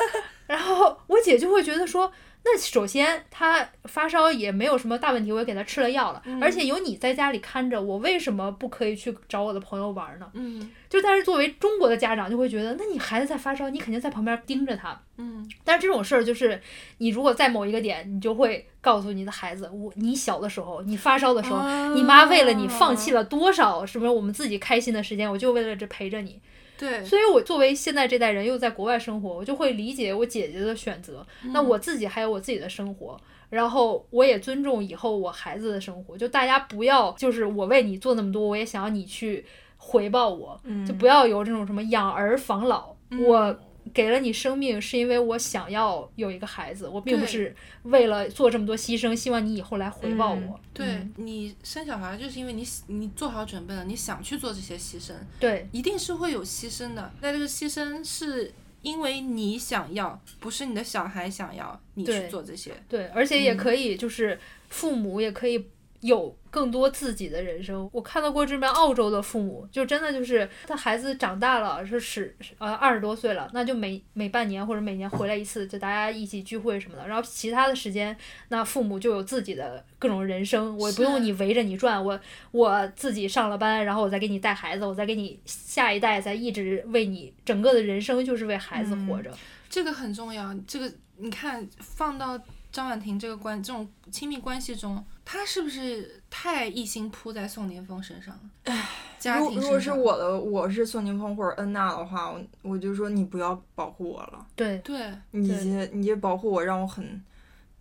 (laughs) 然后我姐就会觉得说。那首先，他发烧也没有什么大问题，我也给他吃了药了，而且有你在家里看着，我为什么不可以去找我的朋友玩呢？嗯就但是作为中国的家长，就会觉得，那你孩子在发烧，你肯定在旁边盯着他，嗯但是这种事儿就是，你如果在某一个点，你就会告诉你的孩子，我你小的时候，你发烧的时候，啊你妈为了你放弃了多少什么我们自己开心的时间，我就为了这陪着你。对，所以我作为现在这代人又在国外生活，我就会理解我姐姐的选择。那我自己还有我自己的生活，然后我也尊重以后我孩子的生活。就大家不要就是我为你做那么多，我也想要你去回报我，就不要有这种什么养儿防老。我给了你生命，是因为我想要有一个孩子，我并不是为了做这么多牺牲，希望你以后来回报我。对嗯你生小孩就是因为你你做好准备了，你想去做这些牺牲，对一定是会有牺牲的。那这个牺牲是因为你想要，不是你的小孩想要你去做这些。对，而且也可以就是父母也可以有更多自己的人生。我看到过这边澳洲的父母，就真的就是他孩子长大了，是十呃二十多岁了，那就每每半年或者每年回来一次，就大家一起聚会什么的。然后其他的时间，那父母就有自己的各种人生，我也不用你围着你转，我我自己上了班，然后我再给你带孩子，我再给你下一代，再一直为你整个的人生就是为孩子活着。这个很重要。这个你看，放到张婉婷这个关这种亲密关系中，她是不是太一心扑在宋宁峰身上了？(sniffs) 家庭如如果是，我的，我是宋宁峰或者恩娜的话，我我就说你不要保护我了，对，对。你这你这保护我让我很，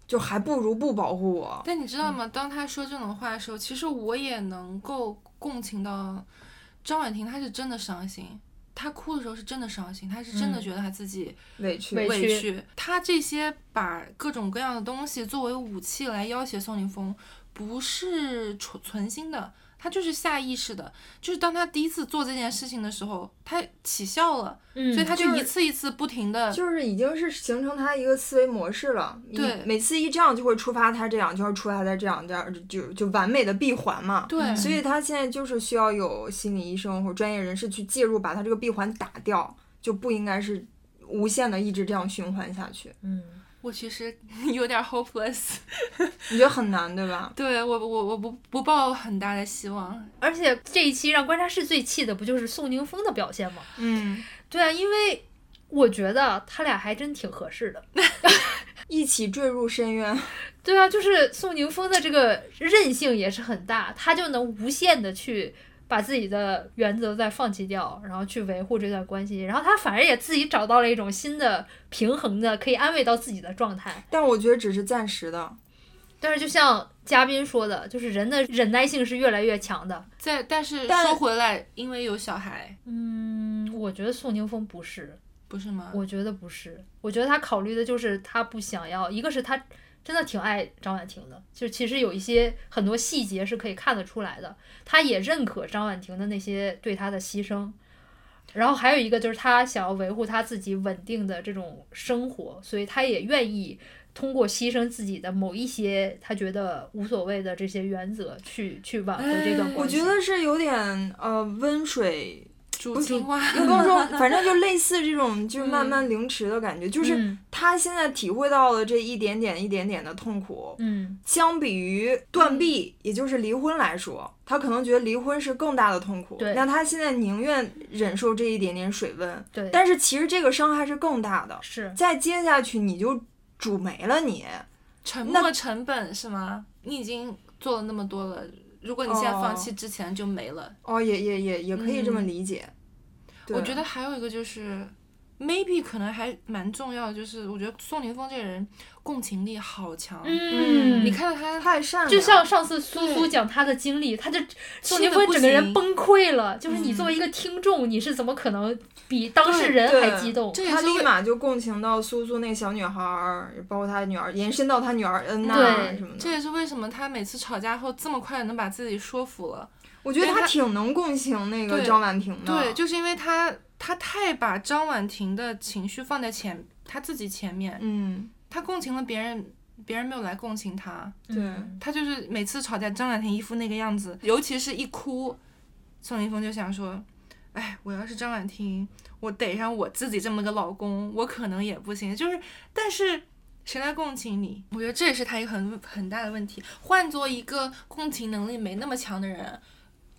就还不如不保护我。但你知道吗？当他说这种话的时候，其实我也能够共情到张婉婷，她是真的伤心。她哭的时候是真的伤心，她是真的嗯觉得她自己委屈，委委屈屈。她这些把各种各样的东西作为武器来要挟宋宁峰，不是存存心的，他就是下意识的。就是当他第一次做这件事情的时候，他起效了，嗯，所以他就就是一次一次不停的。就是已经是形成他一个思维模式了。一对每次一这样就会触发他这样，就会触发他这样，这样就就就完美的闭环嘛。对，所以他现在就是需要有心理医生或专业人士去介入，把他这个闭环打掉，就不应该是无限的一直这样循环下去。嗯。我其实 (laughs) 有点 hopeless。(laughs) 你觉得很难，对吧？对我我我不不抱很大的希望。而且这一期让观察室最气的不就是宋宁峰的表现吗？嗯，对啊，因为我觉得他俩还真挺合适的。(laughs) 一起坠入深渊。对啊，就是宋宁峰的这个韧性也是很大，他就能无限的去把自己的原则再放弃掉，然后去维护这段关系，然后他反而也自己找到了一种新的平衡的可以安慰到自己的状态。但我觉得只是暂时的。但是就像嘉宾说的，就是人的忍耐性是越来越强的。在但是但说回来，因为有小孩，嗯，我觉得宋宁峰不是，不是吗？我觉得不是，我觉得他考虑的就是他不想要，一个是他真的挺爱张婉婷的，就其实有一些很多细节是可以看得出来的，他也认可张婉婷的那些对他的牺牲。然后还有一个就是他想要维护他自己稳定的这种生活，所以他也愿意通过牺牲自己的某一些他觉得无所谓的这些原则去去挽回这段哎关系。我觉得是有点呃温水，煮青蛙，也不能说，反正就类似这种就是慢慢凌迟的感觉，就是嗯他现在体会到了这一点点一点点的痛苦，嗯相比于断臂，也就是离婚来说，他可能觉得离婚是更大的痛苦。对那他现在宁愿忍受这一点点水温，对，但是其实这个伤害是更大的。是再接下去你就煮没了你。沉没成本是吗？你已经做了那么多了，如果你现在放弃之前就没了。哦，也也也也可以这么嗯理解。对我觉得还有一个就是，maybe 可能还蛮重要的，就是我觉得宋宁峰这个人共情力好强。嗯，你看到他太善良，就像上次苏苏讲他的经历，他就宋宁峰整个人崩溃了。就是你嗯作为一个听众，你是怎么可能比当事人还激动？他立马就共情到苏苏那个小女孩儿，包括他女儿，延伸到他女儿恩娜对什么的。这也是为什么他每次吵架后这么快能把自己说服了。我觉得他他挺能共情那个张婉婷的。对，就是因为他他太把张婉婷的情绪放在前他自己前面，嗯，他共情了别人，别人没有来共情他。对嗯他就是每次吵架，张婉婷一副那个样子，尤其是一哭，宋宁峰就想说，哎，我要是张婉婷，我逮上我自己这么个老公，我可能也不行。就是，但是谁来共情你？我觉得这也是他一个很很大的问题。换做一个共情能力没那么强的人，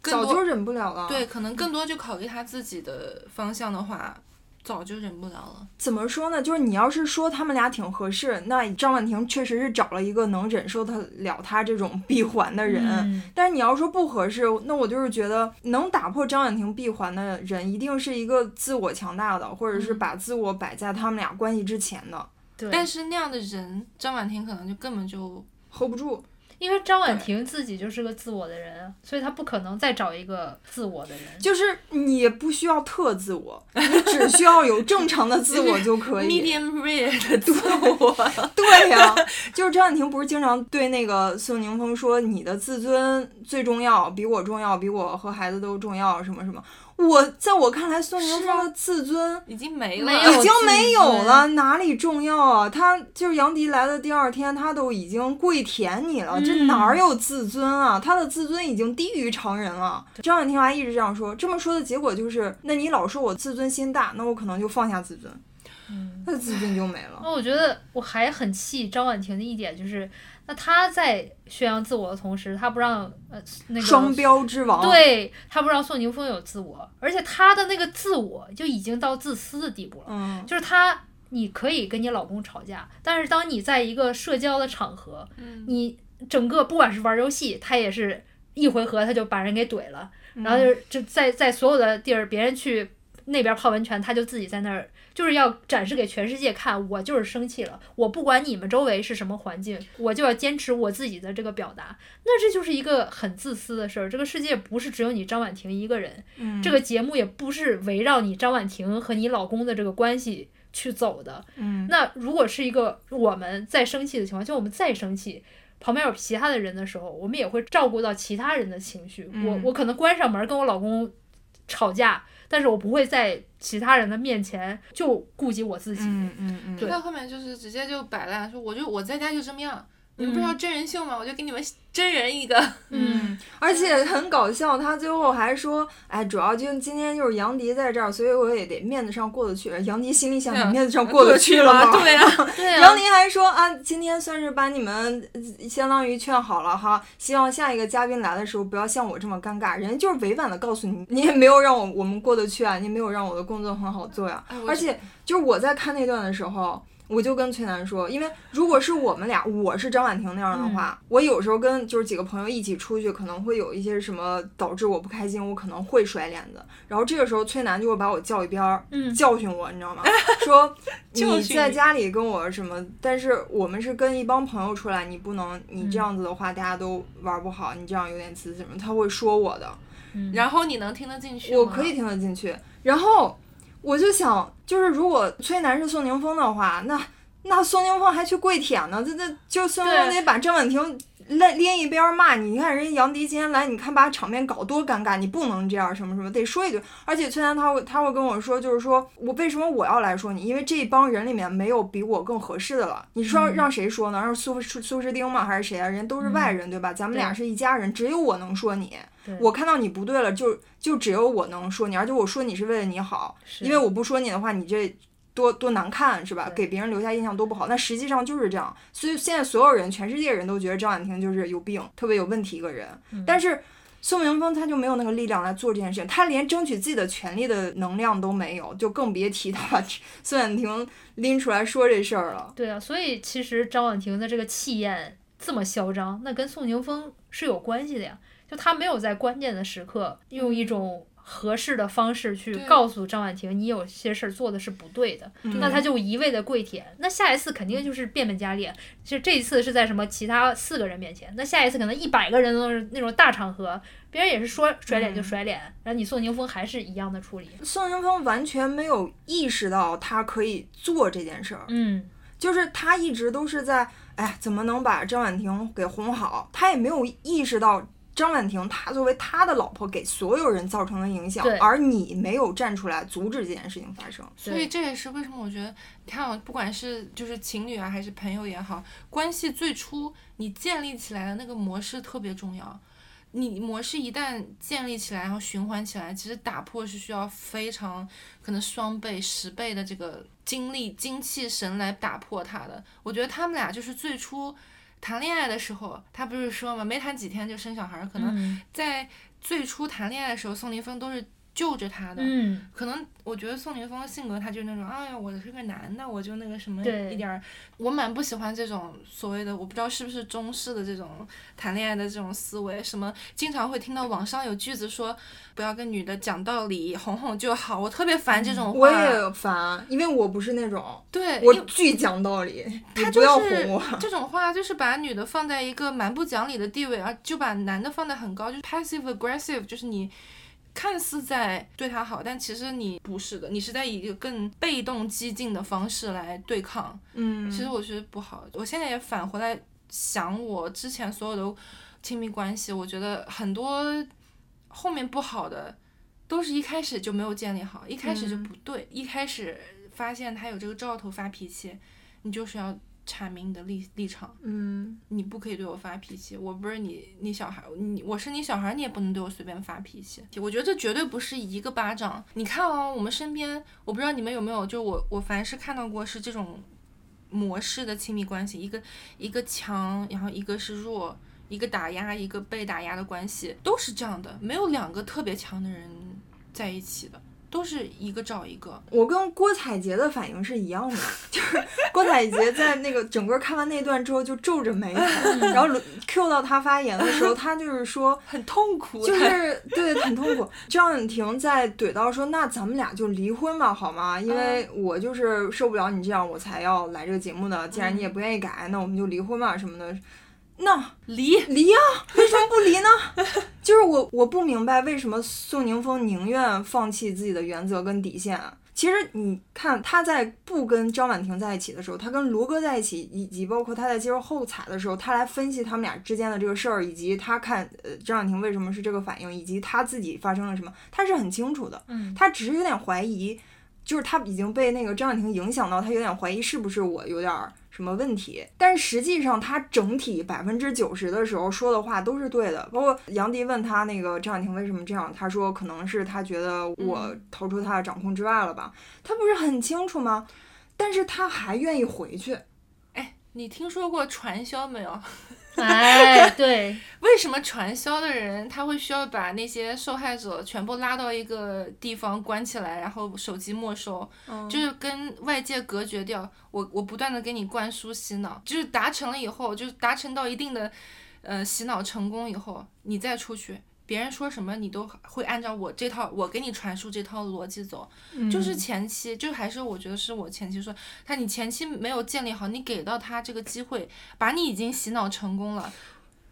更多早就忍不了了。对，，可能更多就考虑他自己的方向的话，早就忍不了了。怎么说呢？就是你要是说他们俩挺合适，那张婉婷确实是找了一个能忍受得了他这种闭环的人。嗯但是你要说不合适，那我就是觉得能打破张婉婷闭环的人，一定是一个自我强大的，或者是嗯把自我摆在他们俩关系之前的对，但是那样的人，张婉婷可能就根本就，hold 不住。因为张婉婷自己就是个自我的人，所以她不可能再找一个自我的人。就是你不需要特自我，你只需要有正常的自我就可以。(laughs) medium rare 的自我。(laughs) 对呀、就是张婉婷不是经常对那个宋宁峰说你的自尊最重要，比我重要，比我和孩子都重要，什么什么。我在我看来，宋宁峰的自尊已经没了，没有已经没有了，哪里重要啊？他就是杨迪来的第二天，他都已经跪舔你了，这嗯哪有自尊啊？他的自尊已经低于常人了。张婉婷还一直这样说，这么说的结果就是，那你老说我自尊心大，那我可能就放下自尊，嗯，他的自尊就没了。那我觉得我还很气张婉婷的一点就是，那他在宣扬自我的同时，他不让呃那个双标之王，，对他不让宋宁峰有自我，而且他的那个自我就已经到自私的地步了。嗯，就是他，你可以跟你老公吵架，但是当你在一个社交的场合，嗯你整个不管是玩游戏，他也是一回合他就把人给怼了，然后就就在在所有的地儿，别人去那边泡温泉，他就自己在那儿，就是要展示给全世界看，我就是生气了，我不管你们周围是什么环境，我就要坚持我自己的这个表达，那这就是一个很自私的事儿。这个世界不是只有你张婉婷一个人，嗯这个节目也不是围绕你张婉婷和你老公的这个关系去走的，嗯那如果是一个我们在生气的情况，就我们再生气，旁边有其他的人的时候，我们也会照顾到其他人的情绪。嗯我我可能关上门跟我老公吵架，但是我不会在其他人的面前就顾及我自己。嗯嗯嗯，对。到后面就是直接就摆烂，说我就我在家就这么样，你们不是要真人秀吗？我就给你们真人一个。(laughs) 嗯，而且很搞笑，他最后还说，哎，主要就今天就是杨迪在这儿，所以我也得面子上过得去。杨迪心里想，你面子上过得去了吗？对啊，(laughs) 对啊杨，迪还说啊，今天算是把你们呃相当于劝好了哈，希望下一个嘉宾来的时候不要像我这么尴尬。人家就是委婉的告诉你，你也没有让我我们过得去啊，你也没有让我的工作很好做呀。哎而且就是我在看那段的时候。我就跟崔楠说，因为如果是我们俩，我是张婉婷那样的话，我有时候跟就是几个朋友一起出去，可能会有一些什么导致我不开心，我可能会甩脸子。然后这个时候崔楠就会把我叫一边儿，嗯教训我，你知道吗？(laughs) 说 (laughs) 你在家里跟我什么，但是我们是跟一帮朋友出来，你不能你这样子的话，大家都玩不好，你这样有点自私什么，他会说我的。嗯然后你能听得进去吗？我可以听得进去。然后我就想，就是如果崔楠是宋宁峰的话，那那宋宁峰还去跪舔呢，这这就宋宁峰得把郑婉婷。连连一边骂你，你看人家杨迪今天来，你看把场面搞多尴尬，你不能这样，什么什么得说一句。而且崔楠他会他会跟我说，就是说我为什么我要来说你，因为这帮人里面没有比我更合适的了。你说嗯让谁说呢？让苏苏苏诗丁吗？还是谁啊？人家都是外人，对吧？咱们俩是一家人，只有我能说你。我看到你不对了，就就只有我能说你，而且我说你是为了你好，因为我不说你的话，你这多多难看是吧？给别人留下印象多不好。那实际上就是这样，所以现在所有人，全世界人都觉得张婉婷就是有病，特别有问题一个人。嗯但是宋明峰他就没有那个力量来做这件事情，他连争取自己的权利的能量都没有，就更别提他把 (laughs) 宋婉婷拎出来说这事儿了。对啊，所以其实张婉婷的这个气焰这么嚣张，那跟宋宁峰是有关系的呀。就他没有在关键的时刻用一种合适的方式去告诉张婉婷，你有些事儿做的是不对的，那他就一味的跪舔。那下一次肯定就是变本加厉，就这一次是在什么其他四个人面前，那下一次可能一百个人都是那种大场合，别人也是说甩脸就甩脸，然后你宋宁峰还是一样的处理。宋宁峰完全没有意识到他可以做这件事儿，嗯，就是他一直都是在，哎，怎么能把张婉婷给哄好？他也没有意识到张婉婷她作为他的老婆给所有人造成了影响，而你没有站出来阻止这件事情发生。所以这也是为什么我觉得，你看啊，不管是就是情侣啊，还是朋友也好，关系最初你建立起来的那个模式特别重要。你模式一旦建立起来，然后循环起来，其实打破是需要非常可能双倍、十倍的这个精力、精气神来打破它的。我觉得他们俩就是最初谈恋爱的时候，他不是说嘛，没谈几天就生小孩，可能嗯。在最初谈恋爱的时候，宋林峰都是救着他的。嗯，可能我觉得宋宁峰的性格，他就是那种，哎呀，我是个男的，我就那个什么一点儿，我蛮不喜欢这种所谓的，我不知道是不是中式的这种谈恋爱的这种思维，什么经常会听到网上有句子说，不要跟女的讲道理，哄哄就好，我特别烦这种话。我也烦，因为我不是那种，对，我巨讲道理，他不要就是哄我。这种话就是把女的放在一个蛮不讲理的地位，而就把男的放在很高，就是 passive aggressive，就是你看似在对他好，但其实你不是的，你是在以一个更被动激进的方式来对抗。嗯，其实我觉得不好。我现在也返回来想我之前所有的亲密关系，我觉得很多后面不好的都是一开始就没有建立好，一开始就不对，一开始发现他有这个兆头发脾气，你就是要阐明你的立立场，嗯，你不可以对我发脾气，我不是你你小孩，你我是你小孩，你也不能对我随便发脾气。我觉得这绝对不是一个巴掌。你看啊，我们身边，我不知道你们有没有，就我我凡是看到过是这种模式的亲密关系，一个一个强，然后一个是弱，一个打压，一个被打压的关系，都是这样的，没有两个特别强的人在一起的，都是一个找一个。我跟郭采洁的反应是一样的，就是郭采洁在那个整个看完那段之后就皱着眉头，然后轮 Q 到她发言的时候，她就是说。(laughs) 很痛苦，就是对，很痛苦。张婉婷在怼到说：“那咱们俩就离婚吧，好吗？因为我就是受不了你这样，我才要来这个节目的。既然你也不愿意改，那我们就离婚吧，什么的。”那离离啊、为什么不离呢？就是我我不明白为什么宋宁峰宁愿放弃自己的原则跟底线啊。其实你看他在不跟张婉婷在一起的时候，他跟罗哥在一起，以及包括他在接受后采的时候，他来分析他们俩之间的这个事儿，以及他看呃张婉婷为什么是这个反应，以及他自己发生了什么，他是很清楚的。嗯他只是有点怀疑，就是他已经被那个张婉婷影响到，他有点怀疑是不是我有点儿什么问题。但是实际上，他整体百分之九十的时候说的话都是对的。包括杨迪问他那个张婉婷为什么这样，他说可能是他觉得我逃出他的掌控之外了吧？他不是很清楚吗？但是他还愿意回去。哎，你听说过传销没有？(laughs) 哎，对，为什么传销的人他会需要把那些受害者全部拉到一个地方关起来，然后手机没收，就是跟外界隔绝掉。我我不断的给你灌输洗脑，就是达成了以后，就是达成到一定的呃洗脑成功以后，你再出去。别人说什么，你都会按照我这套，我给你传输这套逻辑走。就是前期，就还是我觉得是我前期说，他你前期没有建立好，你给到他这个机会，把你已经洗脑成功了。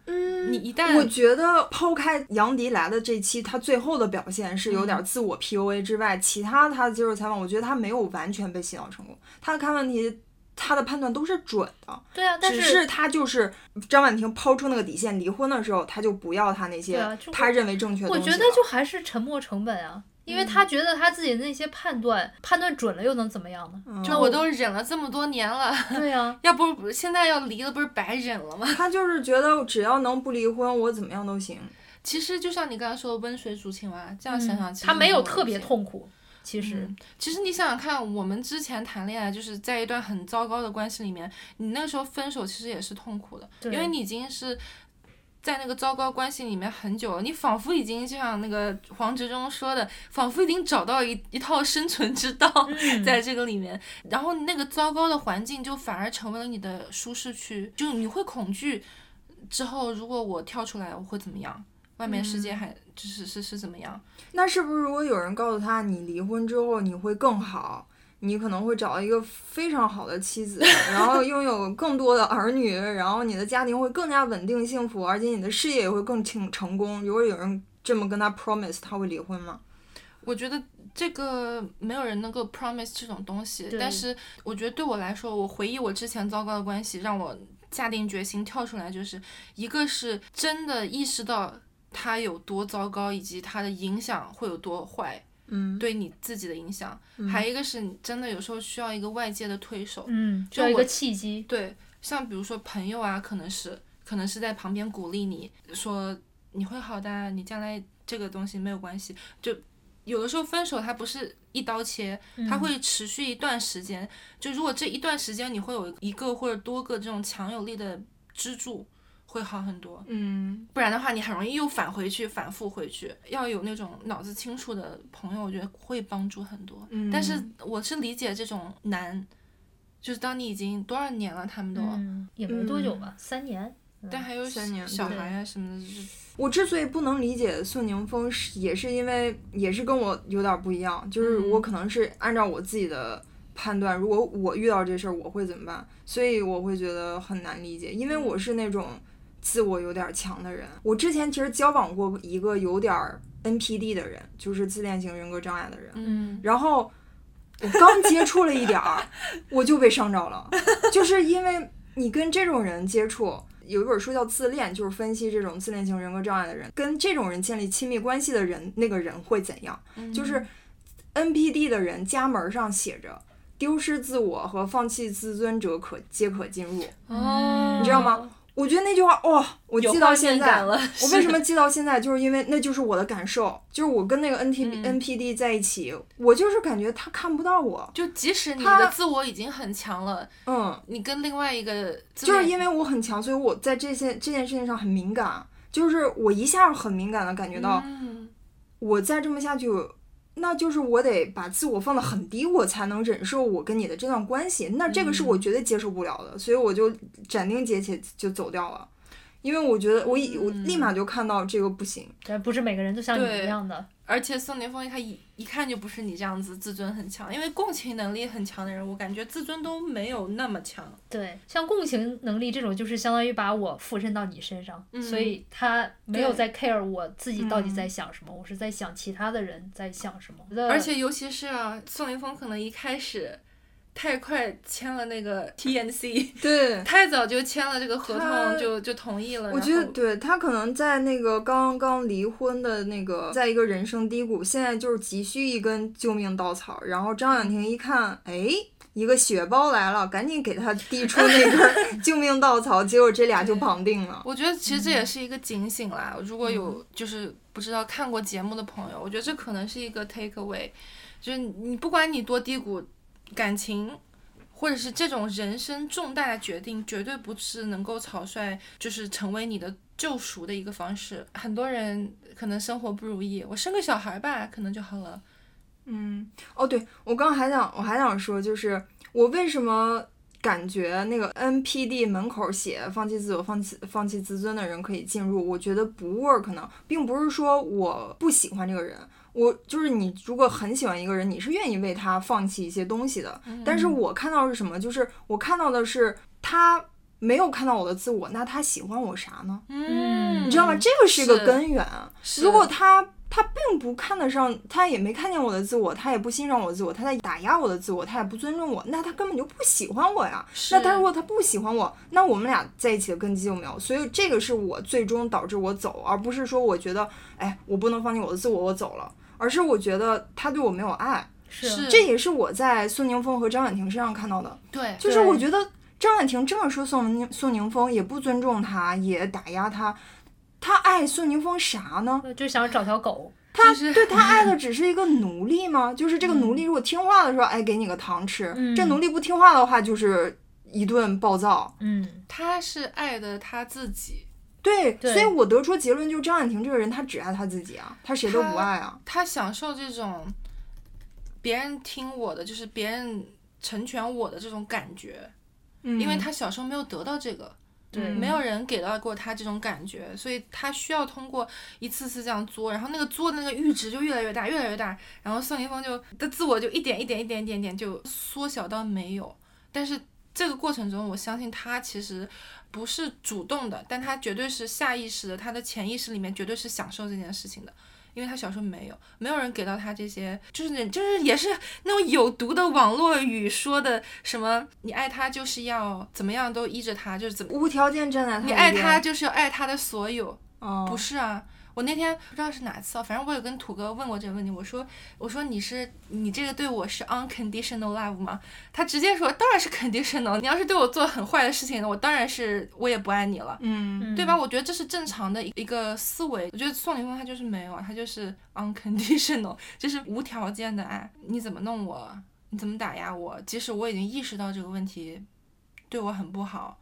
嗯，你一旦我觉得抛开杨迪来的这期，他最后的表现是有嗯点自我 PUA 之外，其他他接受采访，我觉得他没有完全被洗脑成功。他看问题，他的判断都是准的，对啊，但只是他就是张婉婷抛出那个底线，离婚的时候他就不要他那些啊他认为正确的我东西了。觉得就还是沉没成本啊，因为他觉得他自己的那些判断判断准了，又能怎么样呢？嗯就我都忍了这么多年了，对啊，(laughs) 要不现在要离了，不是白忍了吗？(laughs) 他就是觉得只要能不离婚，我怎么样都行。其实就像你刚才说的温水煮青蛙，这样想想，其实他没有特别。痛苦，其实嗯，其实你想想看，我们之前谈恋爱就是在一段很糟糕的关系里面，你那个时候分手其实也是痛苦的，因为你已经是在那个糟糕关系里面很久了，你仿佛已经就像那个黄执中说的，仿佛已经找到一一套生存之道，嗯 (laughs) 在这个里面，然后那个糟糕的环境就反而成为了你的舒适区，就你会恐惧之后如果我跳出来我会怎么样？外面世界还就是是是怎么样？那是不是如果有人告诉他你离婚之后你会更好，你可能会找到一个非常好的妻子，然后拥有更多的儿女，然后你的家庭会更加稳定幸福，而且你的事业也会更成成功。如果有人这么跟他 promise，他会离婚吗？我觉得这个没有人能够 promise 这种东西，但是我觉得对我来说，我回忆我之前糟糕的关系，让我下定决心跳出来，就是一个是真的意识到它有多糟糕，以及它的影响会有多坏，嗯，对你自己的影响，还有一个是你真的有时候需要一个外界的推手，需要一个契机。对，像比如说朋友啊，可能是可能是在旁边鼓励你说你会好的啊，你将来这个东西没有关系。就有的时候分手它不是一刀切，它会持续一段时间。就如果这一段时间你会有一个或者多个这种强有力的支柱，会好很多。嗯，不然的话，你很容易又返回去，反复回去。要有那种脑子清楚的朋友，我觉得会帮助很多。嗯但是我是理解这种难，就是当你已经多少年了，他们都，嗯，也没多久吧，三年。但还有三年小孩啊什么的，就是我之所以不能理解宋宁峰，是也是因为也是跟我有点不一样，就是我可能是按照我自己的判断，如果我遇到这事儿，我会怎么办？所以我会觉得很难理解，因为我是那种自我有点强的人。我之前其实交往过一个有点儿 NPD 的人，就是自恋型人格障碍的人，嗯，然后我刚接触了一点儿，(laughs) 我就被伤着了，就是因为你跟这种人接触。有一本书叫《自恋》，就是分析这种自恋型人格障碍的人跟这种人建立亲密关系的人，那个人会怎样？就是 NPD 的人家门上写着“丢失自我和放弃自尊者可皆可进入哦，你知道吗？”我觉得那句话哇、我记到现在。(laughs) 我为什么记到现在？就是因为那就是我的感受，就是我跟那个 NT、嗯 NPD 在一起，我就是感觉他看不到我，就即使你他的自我已经很强了，嗯，你跟另外一个就是因为我很强，所以我在这些这件事情上很敏感，就是我一下很敏感的感觉到，嗯我再这么下去，那就是我得把自我放得很低，我才能忍受我跟你的这段关系，那这个是我绝对接受不了的，所以我就斩钉截铁就走掉了。因为我觉得我一我立马就看到这个不行，但不是每个人都像你一样的。而且宋宁峰他一一看就不是你这样子自尊很强，因为共情能力很强的人，我感觉自尊都没有那么强。对，像共情能力这种，就是相当于把我附身到你身上，嗯所以他没有在 care 我自己到底嗯在想什么，我是在想其他的人在想什么。而且尤其是啊，宋宁峰可能一开始太快签了那个 TNC，(laughs) 对，太早就签了这个合同，就就同意了。我觉得对他可能在那个刚刚离婚的那个，在一个人生低谷，现在就是急需一根救命稻草。然后张婉婷一看，哎，一个血包来了，赶紧给他递出那根 (laughs) 救命稻草，结果这俩就绑定了。我觉得其实这也是一个警醒啦。如果有就是不知道看过节目的朋友，我觉得这可能是一个 take away，就是你不管你多低谷，感情。或者是这种人生重大的决定，绝对不是能够草率，就是成为你的救赎的一个方式。很多人可能生活不如意，我生个小孩吧，可能就好了。嗯，哦，对我刚还想，我还想说，就是我为什么感觉那个 NPD 门口写放弃自我、放弃放弃自尊的人可以进入，我觉得不 work 呢，并不是说我不喜欢这个人。我就是你，如果很喜欢一个人，你是愿意为他放弃一些东西的。但是我看到是什么？就是我看到的是他没有看到我的自我，那他喜欢我啥呢？嗯你知道吗？这个是一个根源。如果他他并不看得上，他也没看见我的自我，他也不欣赏我的自我，他在打压我的自我，他也不尊重我，那他根本就不喜欢我呀。那他如果他不喜欢我，那我们俩在一起的根基就没有。所以这个是我最终导致我走，而不是说我觉得，哎，我不能放弃我的自我，我走了，而是我觉得他对我没有爱。是是这也是我在宋宁峰和张婉婷身上看到的，对，就是我觉得张婉婷这么说宋宁宋宁峰，也不尊重他，也打压他。他爱宋宁峰啥呢？就想找条狗。他就是对他爱的 (laughs) 只是一个奴隶吗？就是这个奴隶如果听话的时候，哎，给你个糖吃；嗯这奴隶不听话的话，就是一顿暴躁。嗯，他是爱的他自己，对，对所以我得出结论就是张婉婷这个人，她只爱她自己啊，她谁都不爱啊。她享受这种别人听我的，就是别人成全我的这种感觉，嗯，因为她小时候没有得到这个，对，没有人给到过他这种感觉，所以他需要通过一次次这样作，然后那个作的那个阈值就越来越大，越来越大，然后宋宁峰就的自我就一点一点一点一点点就缩小到没有。但是这个过程中，我相信他其实不是主动的，但他绝对是下意识的，他的潜意识里面绝对是享受这件事情的。因为他小时候没有，没有人给到他这些，就是那，就是也是那种有毒的网络语说的什么，你爱他就是要怎么样都依着他，就是怎么，无条件站在他你爱他就是要爱他的所有，哦，不是啊。我那天不知道是哪次啊，反正我有跟土哥问过这个问题，我说我说你是你这个对我是 unconditional love 吗？他直接说当然是 conditional，你要是对我做很坏的事情，我当然是我也不爱你了。嗯对吧？我觉得这是正常的一个思维。我觉得宋凌峰他就是没有，他就是 unconditional，(laughs) 就是无条件的爱。你怎么弄我，你怎么打压我，即使我已经意识到这个问题对我很不好，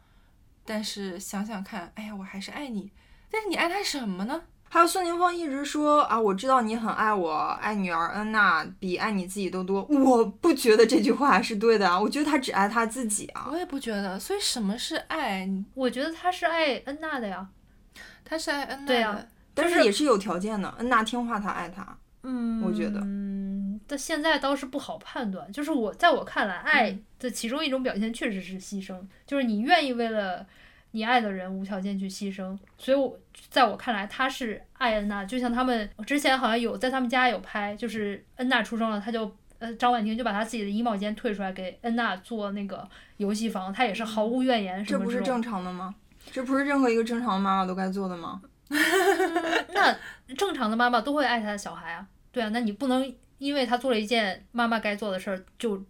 但是想想看，哎呀，我还是爱你。但是你爱他什么呢？还有宋宁峰一直说啊，我知道你很爱我，爱女儿恩娜比爱你自己都多。我不觉得这句话是对的啊，我觉得他只爱他自己啊。我也不觉得。所以什么是爱？我觉得他是爱恩娜的呀。他是爱恩娜的。对啊但是也是有条件的，恩娜听话，他爱他。嗯，我觉得嗯，但现在倒是不好判断。就是我在我看来，爱的其中一种表现确实是牺牲，就是你愿意为了你爱的人无条件去牺牲。所以我，在我看来，他是爱恩娜。就像他们之前好像有在他们家有拍，就是恩娜出生了，他就呃张婉婷就把他自己的衣帽间退出来给恩娜做那个游戏房，他也是毫无怨言什么这。这不是正常的吗？这不是任何一个正常的妈妈都该做的吗？(laughs) 那正常的妈妈都会爱她的小孩啊，对啊，那你不能因为她做了一件妈妈该做的事儿，就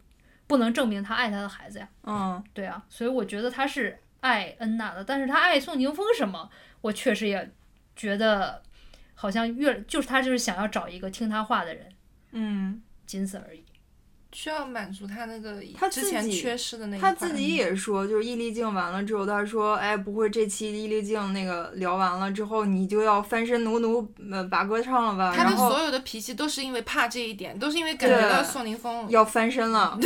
不能证明她爱她的孩子呀，嗯，对啊，所以我觉得他是爱恩娜的，但是他爱宋宁峰什么，我确实也觉得好像越就是他就是想要找一个听他话的人，嗯，仅此而已。需要满足他那个他自之前己缺失的那一他自己也说，就是易立竞完了之后，他说，哎，不会这期易立竞那个聊完了之后，你就要翻身奴奴呃把歌唱了吧？他的所有的脾气都是因为怕这一点，都是因为感觉到宋宁峰要翻身了，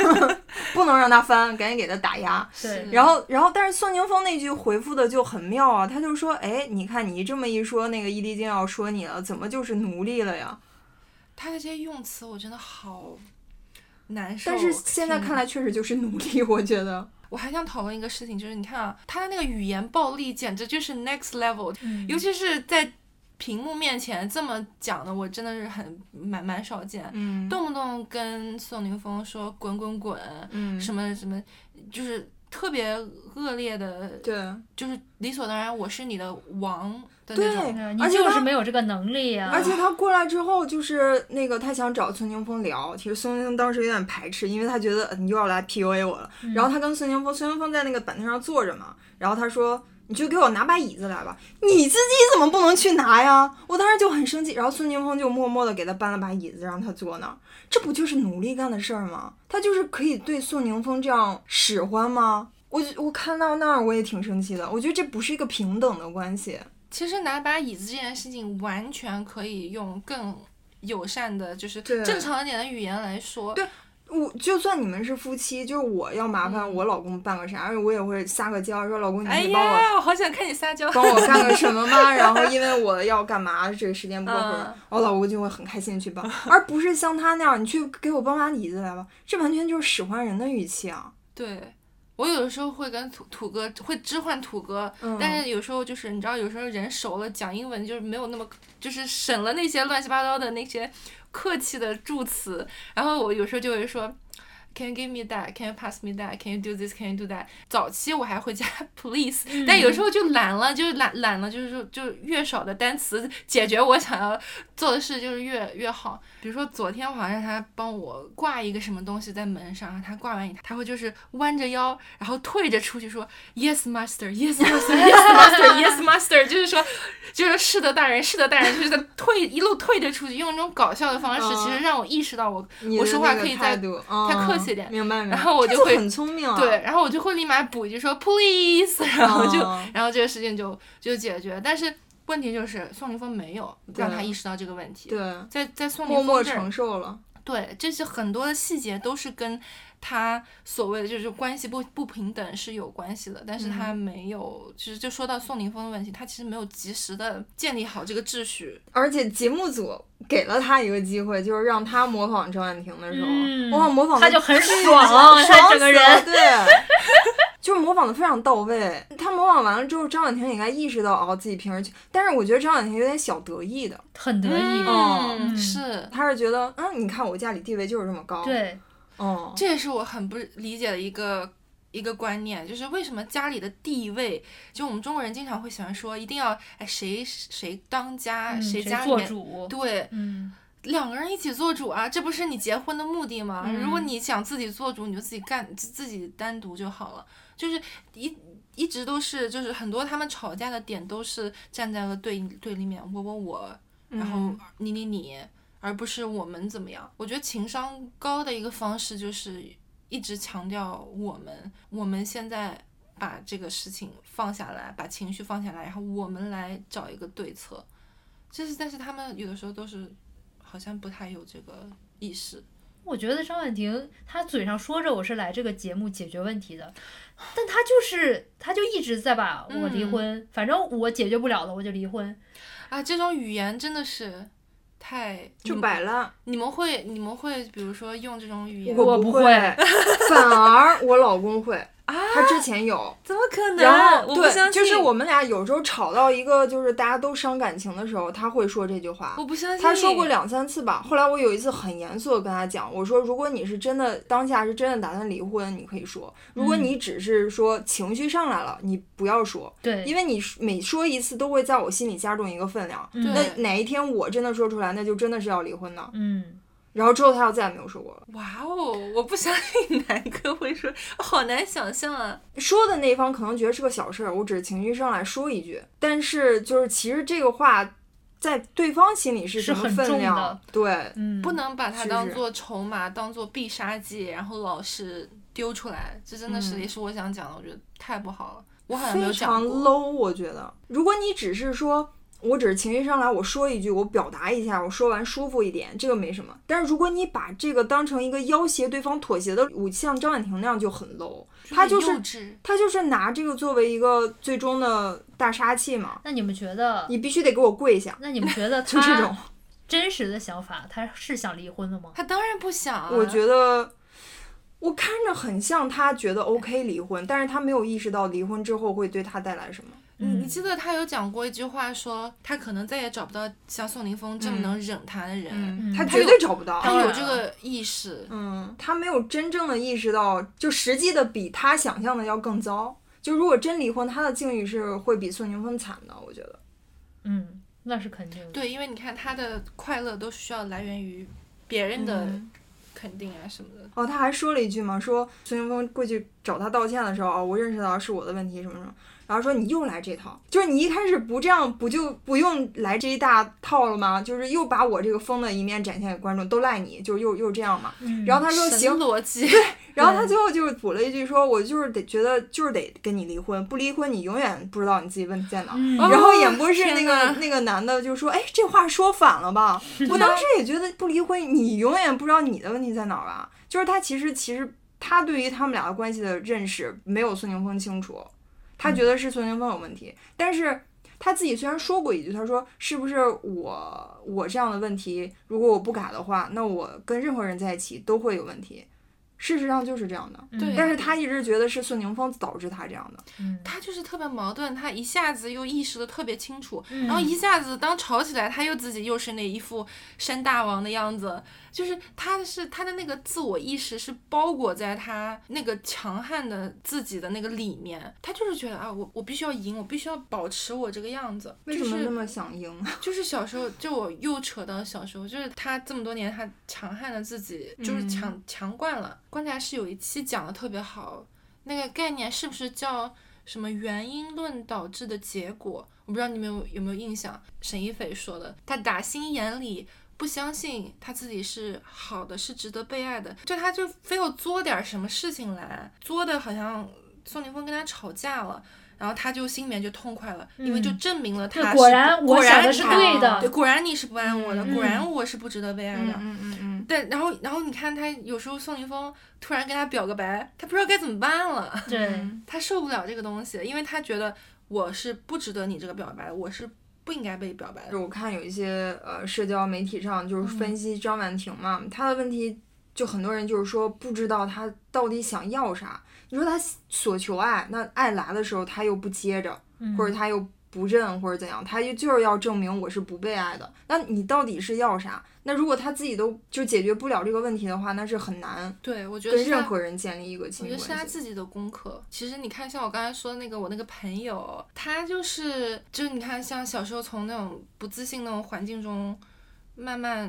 (laughs) 不能让他翻，赶紧给他打压。对，然后，然后，但是宋宁峰那句回复的就很妙啊，他就说，哎，你看你这么一说，那个易立竞要说你了，怎么就是奴隶了呀？他的这些用词，我真的好难受。但是现在看来，确实就是努力，(laughs) 我觉得。我还想讨论一个事情，就是你看啊，他的那个语言暴力简直就是 next level，、嗯尤其是在屏幕面前这么讲的，我真的是很蛮蛮少见。嗯动不动跟宋宁峰说滚滚滚，嗯，什么什么，就是特别恶劣的，对，就是理所当然我是你的王的对那种。对你而且他就是没有这个能力啊，而且他过来之后，就是那个他想找孙宁峰聊，其实孙宁峰当时有点排斥，因为他觉得呃你又要来 PUA 我了。嗯然后他跟孙宁峰，孙宁峰在那个板凳上坐着嘛，然后他说。你就给我拿把椅子来吧，你自己怎么不能去拿呀？我当时就很生气，然后孙宁峰就默默的给他搬了把椅子，让他坐那儿。这不就是奴隶干的事儿吗？他就是可以对宋宁峰这样使唤吗？我我看到那儿我也挺生气的，我觉得这不是一个平等的关系。其实拿把椅子这件事情，完全可以用更友善的，就是正常一点的语言来说。对我就算你们是夫妻，就是我要麻烦我老公办个啥，而且我也会撒个娇，说老公你哎可以帮我、呀，我好想看你撒娇。帮我干个什么吗？(laughs) 然后因为我要干嘛，这个时间不够回来嗯，我老公就会很开心地去帮，而不是像他那样，你去给我搬把椅子来吧，这完全就是使唤人的语气啊。对，我有的时候会跟土土哥会置换土哥，嗯但是有时候就是你知道，有时候人熟了，讲英文就是没有那么，就是省了那些乱七八糟的那些客气的祝词，然后我有时候就会说。Can you give me that? Can you pass me that? Can you do this? Can you do that? 早期我还会加 please，、但有时候就懒了，就懒懒了，就是说就越少的单词解决我想要做的事就是越越好。比如说昨天我好像让他帮我挂一个什么东西在门上，他挂完以后，他会就是弯着腰，然后退着出去说 Yes master, Yes master, Yes master, Yes master，就是说就是是的大人，是的大人，就是在退一路退着出去，用那种搞笑的方式，嗯其实让我意识到我我说话可以再态度，嗯再客气点明白明白。然后我就会很聪明啊。对，然后我就会立马补一句说 please，(laughs) 然后就、哦然后这个事情就就解决。但是问题就是宋凌峰没有让他意识到这个问题，对，在在宋宁默默峰这儿承受了。对，这些很多的细节都是跟他所谓的就是关系不不平等是有关系的，但是他没有，其实就说到宋宁峰的问题，他其实没有及时的建立好这个秩序。而且节目组给了他一个机会，就是让他模仿张婉婷的时候，嗯哇，模仿得他就很爽爽他整个人对，(laughs) 就是模仿的非常到位。他模仿完了之后，张婉婷也应该意识到哦自己平时，但是我觉得张婉婷有点小得意的，很得意。嗯是，他是觉得嗯，你看我家里地位就是这么高，，对，哦，这也是我很不理解的一个一个观念，就是为什么家里的地位，就我们中国人经常会喜欢说，一定要哎谁谁当家，嗯谁家里面做主？对嗯，两个人一起做主啊，这不是你结婚的目的吗？如果嗯你想自己做主，你就自己干，自自己单独就好了。就是一一直都是，就是很多他们吵架的点都是站在了对对立面，我我我，然后嗯你你你，而不是我们怎么样。我觉得情商高的一个方式就是一直强调我们，我们现在把这个事情放下来，把情绪放下来，然后我们来找一个对策。就是，但是他们有的时候都是好像不太有这个意识。我觉得张婉婷她嘴上说着我是来这个节目解决问题的，但她就是她就一直在把我离嗯婚，反正我解决不了了我就离婚。啊，这种语言真的是太就摆烂。你们会你们会比如说用这种语言，我不不会，(laughs) 反而我老公会，他之前有。怎么可能？然后对，我不相信，就是我们俩有时候吵到一个就是大家都伤感情的时候，他会说这句话。我不相信。他说过两三次吧。后来我有一次很严肃的跟他讲，我说如果你是真的当下是真的打算离婚，你可以说；如果你只是说情绪上来了，你不要说，对，因为你每说一次都会在我心里加重一个分量。那哪一天我真的说出来，那就真的是要离婚的。嗯，然后之后他又再也没有说过了。哇哦，我不相信南哥会说，好难想象啊。说的那一方可能觉得是个小事儿，我只是情绪上来说一句，但是就是其实这个话在对方心里是什么分量的？对，嗯，不能把它当做筹码，当做必杀技，然后老是丢出来，这真的是、嗯也是我想讲的，我觉得太不好了。我好像没有非常。low，我觉得。如果你只是说，我只是情绪上来，我说一句，我表达一下，我说完舒服一点，这个没什么。但是如果你把这个当成一个要挟对方妥协的武器，像张婉婷那样就很 low。他就是他就是拿这个作为一个最终的大杀器嘛，那你们觉得？你必须得给我跪下，那你们觉得 (laughs) 就这种。(laughs) 真实的想法，他是想离婚的吗？他当然不想啊。我觉得我看着很像他觉得 OK 离婚，但是他没有意识到离婚之后会对他带来什么。你你嗯记得他有讲过一句话说，他可能再也找不到像宋宁峰这么嗯能忍他的人。嗯他绝对找不到。他有这个意识，嗯，他没有真正的意识到，就实际的比他想象的要更糟。就如果真离婚，他的境遇是会比宋宁峰惨的，我觉得。嗯，那是肯定的。对，因为你看他的快乐都需要来源于别人的嗯肯定啊什么的。哦，他还说了一句嘛，说宋宁峰过去找他道歉的时候，哦，我认识到是我的问题什么什么，然后说你又来这套，就是你一开始不这样，不就不用来这一大套了吗？就是又把我这个疯的一面展现给观众，都赖你，就是又又这样嘛。嗯然后他说行，逻辑，然后他 (laughs) 最后就是补了一句说，我就是得觉得就是得跟你离婚，不离婚你永远不知道你自己问题在哪然后演播室那个、那个男的就说：“哎，这话说反了吧？(laughs) 我当时也觉得不离婚，你永远不知道你的问题在哪儿吧？就是他其实其实他对于他们俩的关系的认识没有孙宁峰清楚，他觉得是孙宁峰有问题，但是他自己虽然说过一句，他说是不是我我这样的问题，如果我不改的话，那我跟任何人在一起都会有问题。事实上就是这样的，嗯对但是他一直觉得是孙宁峰导致他这样的。嗯他就是特别矛盾，他一下子又意识的特别清楚，嗯然后一下子当吵起来，他又自己又是那一副山大王的样子，就是他是他的那个自我意识是包裹在他那个强悍的自己的那个里面，他就是觉得啊，我我必须要赢，我必须要保持我这个样子，为什么那么想赢？(laughs) 就是小时候，就我又扯到小时候，就是他这么多年，他强悍的自己就是强、强惯了。观察室有一期讲的特别好，那个概念是不是叫什么原因论导致的结果？我不知道你们有有没有印象？沈一斐说的，他打心眼里不相信他自己是好的，是值得被爱的，就他就非要作点什么事情来，作的好像宋宁峰跟他吵架了。然后他就心里面就痛快了，因为就嗯证明了他是果然果然我想的是对的对，果然你是不爱我的，嗯果然我是不值得被爱的。嗯嗯嗯对，然后然后你看他有时候宋宁峰突然跟他表个白，他不知道该怎么办了，对，嗯他受不了这个东西，因为他觉得我是不值得你这个表白，我是不应该被表白的。就我看有一些呃社交媒体上就是分析张婉婷嘛，她的问题就很多人就是说不知道她到底想要啥。你说她所求爱，那爱来的时候她又不接着，嗯或者她又不认，或者怎样，她就就是要证明我是不被爱的。那你到底是要啥？那如果他自己都就解决不了这个问题的话，那是很难对，我觉得跟任何人建立一个我亲觉得是他密关系。自己的功课。其实你看，像我刚才说的那个我那个朋友，他就是就是你看，像小时候从那种不自信那种环境中慢慢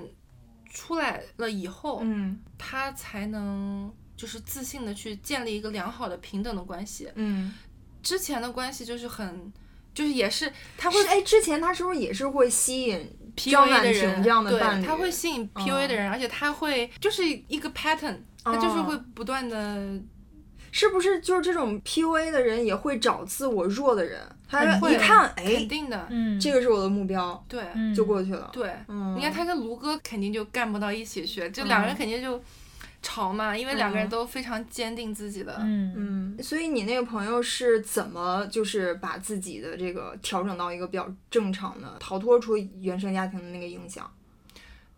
出来了以后，嗯他才能就是自信的去建立一个良好的平等的关系。嗯，之前的关系就是很。就是也是，他会是哎，之前他是不是也是会吸引 PUA 的人，这样的伴侣？对，他会吸引 PUA 的人，而且他会就是一个 pattern，他就是哦会不断的是不是就是这种 PUA 的人也会找自我弱的人？他会一看，哎肯哎，定的，嗯，这个是我的目标，对嗯就过去了。对。嗯，你看他跟卢哥肯定就干不到一起去，就两个人肯定就吵嘛，因为两个人嗯都非常坚定自己的。嗯嗯，所以你那个朋友是怎么就是把自己的这个调整到一个比较正常的，逃脱出原生家庭的那个影响？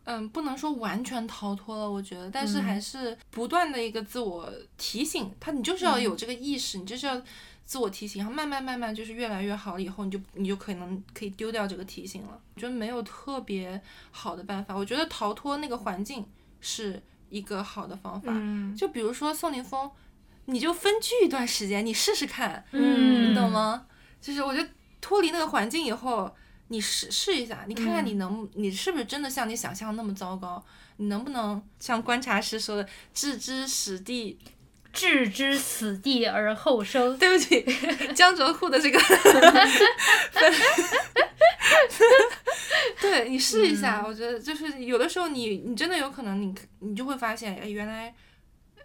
嗯，不能说完全逃脱了，我觉得，但是嗯还是不断的一个自我提醒，他你就是要嗯有这个意识，你就是要自我提醒，然后慢慢慢慢就是越来越好了以后，你就你就可能可以丢掉这个提醒了。我觉得没有特别好的办法，我觉得逃脱那个环境是一个好的方法。嗯就比如说宋宁峰，你就分居一段时间，你试试看，嗯，你懂？吗？就是我觉得脱离那个环境以后，你试试一下，你看看你能，你是不是真的像你想象那么糟糕？你能不能像观察师说的，置之死地？置之死地而后生。对不起，(laughs) 江浙沪的这个，(laughs) (laughs) 对你试一下，我觉得就是有的时候你你真的有可能你你就会发现，哎，原来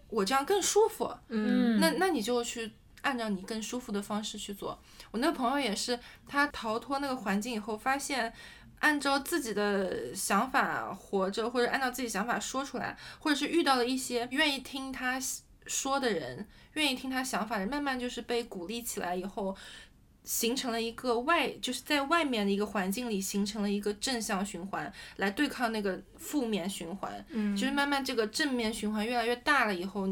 我这样更舒服。嗯那那你就去按照你更舒服的方式去做。我那个朋友也是，他逃脱那个环境以后，发现按照自己的想法活着，或者按照自己想法说出来，或者是遇到了一些愿意听他说的人，愿意听他想法的人，慢慢就是被鼓励起来以后。形成了一个外，就是在外面的一个环境里形成了一个正向循环，来对抗那个负面循环。嗯就是慢慢这个正面循环越来越大了以后，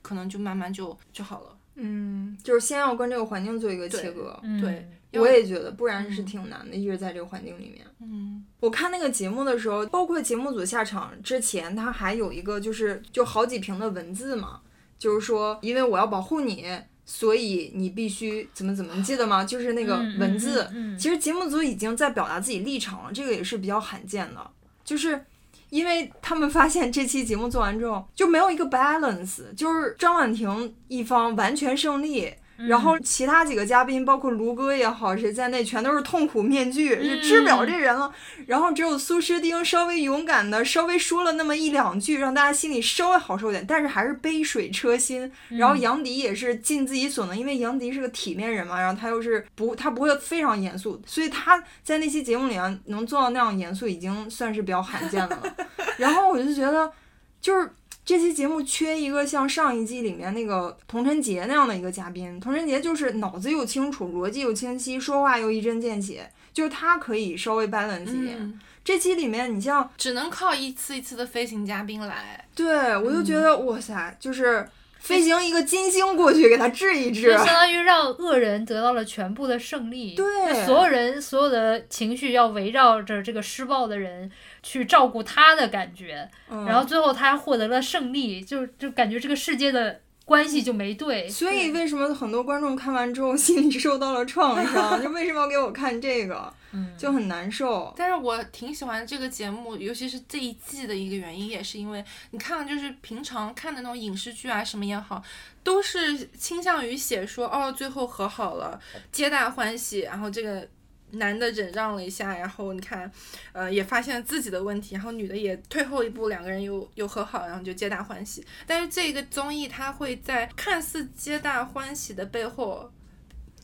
可能就慢慢就就好了。嗯，就是先要跟这个环境做一个切割。嗯对，我也觉得，不然是嗯挺难的，一直在这个环境里面。嗯我看那个节目的时候，包括节目组下场之前，他还有一个就是就好几屏的文字嘛，就是说因为我要保护你，所以你必须怎么怎么，你记得吗？就是那个嗯文字。嗯嗯嗯其实节目组已经在表达自己立场了，这个也是比较罕见的，就是。因为他们发现这期节目做完之后就没有一个 balance，就是张婉婷一方完全胜利，然后其他几个嘉宾，包括卢哥也好，谁在内，全都是痛苦面具，就治不了这人了。然后只有苏诗丁稍微勇敢的，稍微说了那么一两句，让大家心里稍微好受点，但是还是杯水车薪。然后杨迪也是尽自己所能，因为杨迪是个体面人嘛，然后他又是不，他不会非常严肃，所以他在那期节目里啊能做到那样严肃，已经算是比较罕见的了。(laughs) 然后我就觉得，就是。这期节目缺一个像上一季里面那个童晨杰那样的一个嘉宾，童晨杰就是脑子又清楚，逻辑又清晰，说话又一针见血，就是他可以稍微 balance 一点。嗯，这期里面，你像只能靠一次一次的飞行嘉宾来。对我就觉得、哇塞，就是飞行一个金星过去给他治一治就，相当于让恶人得到了全部的胜利。对就所有人所有的情绪要围绕着这个施暴的人去照顾他的感觉，嗯然后最后他获得了胜利，就就感觉这个世界的关系就没对。所以为什么很多观众看完之后 (laughs) 心里受到了创伤？(laughs) 就为什么要给我看这个，嗯，就很难受。但是我挺喜欢这个节目，尤其是这一季的一个原因，也是因为你看，就是平常看的那种影视剧啊什么也好，都是倾向于写说哦，最后和好了，皆大欢喜，然后这个。男的忍让了一下，然后你看，呃，也发现了自己的问题，然后女的也退后一步，两个人又又和好，然后就皆大欢喜。但是这个综艺它会在看似皆大欢喜的背后，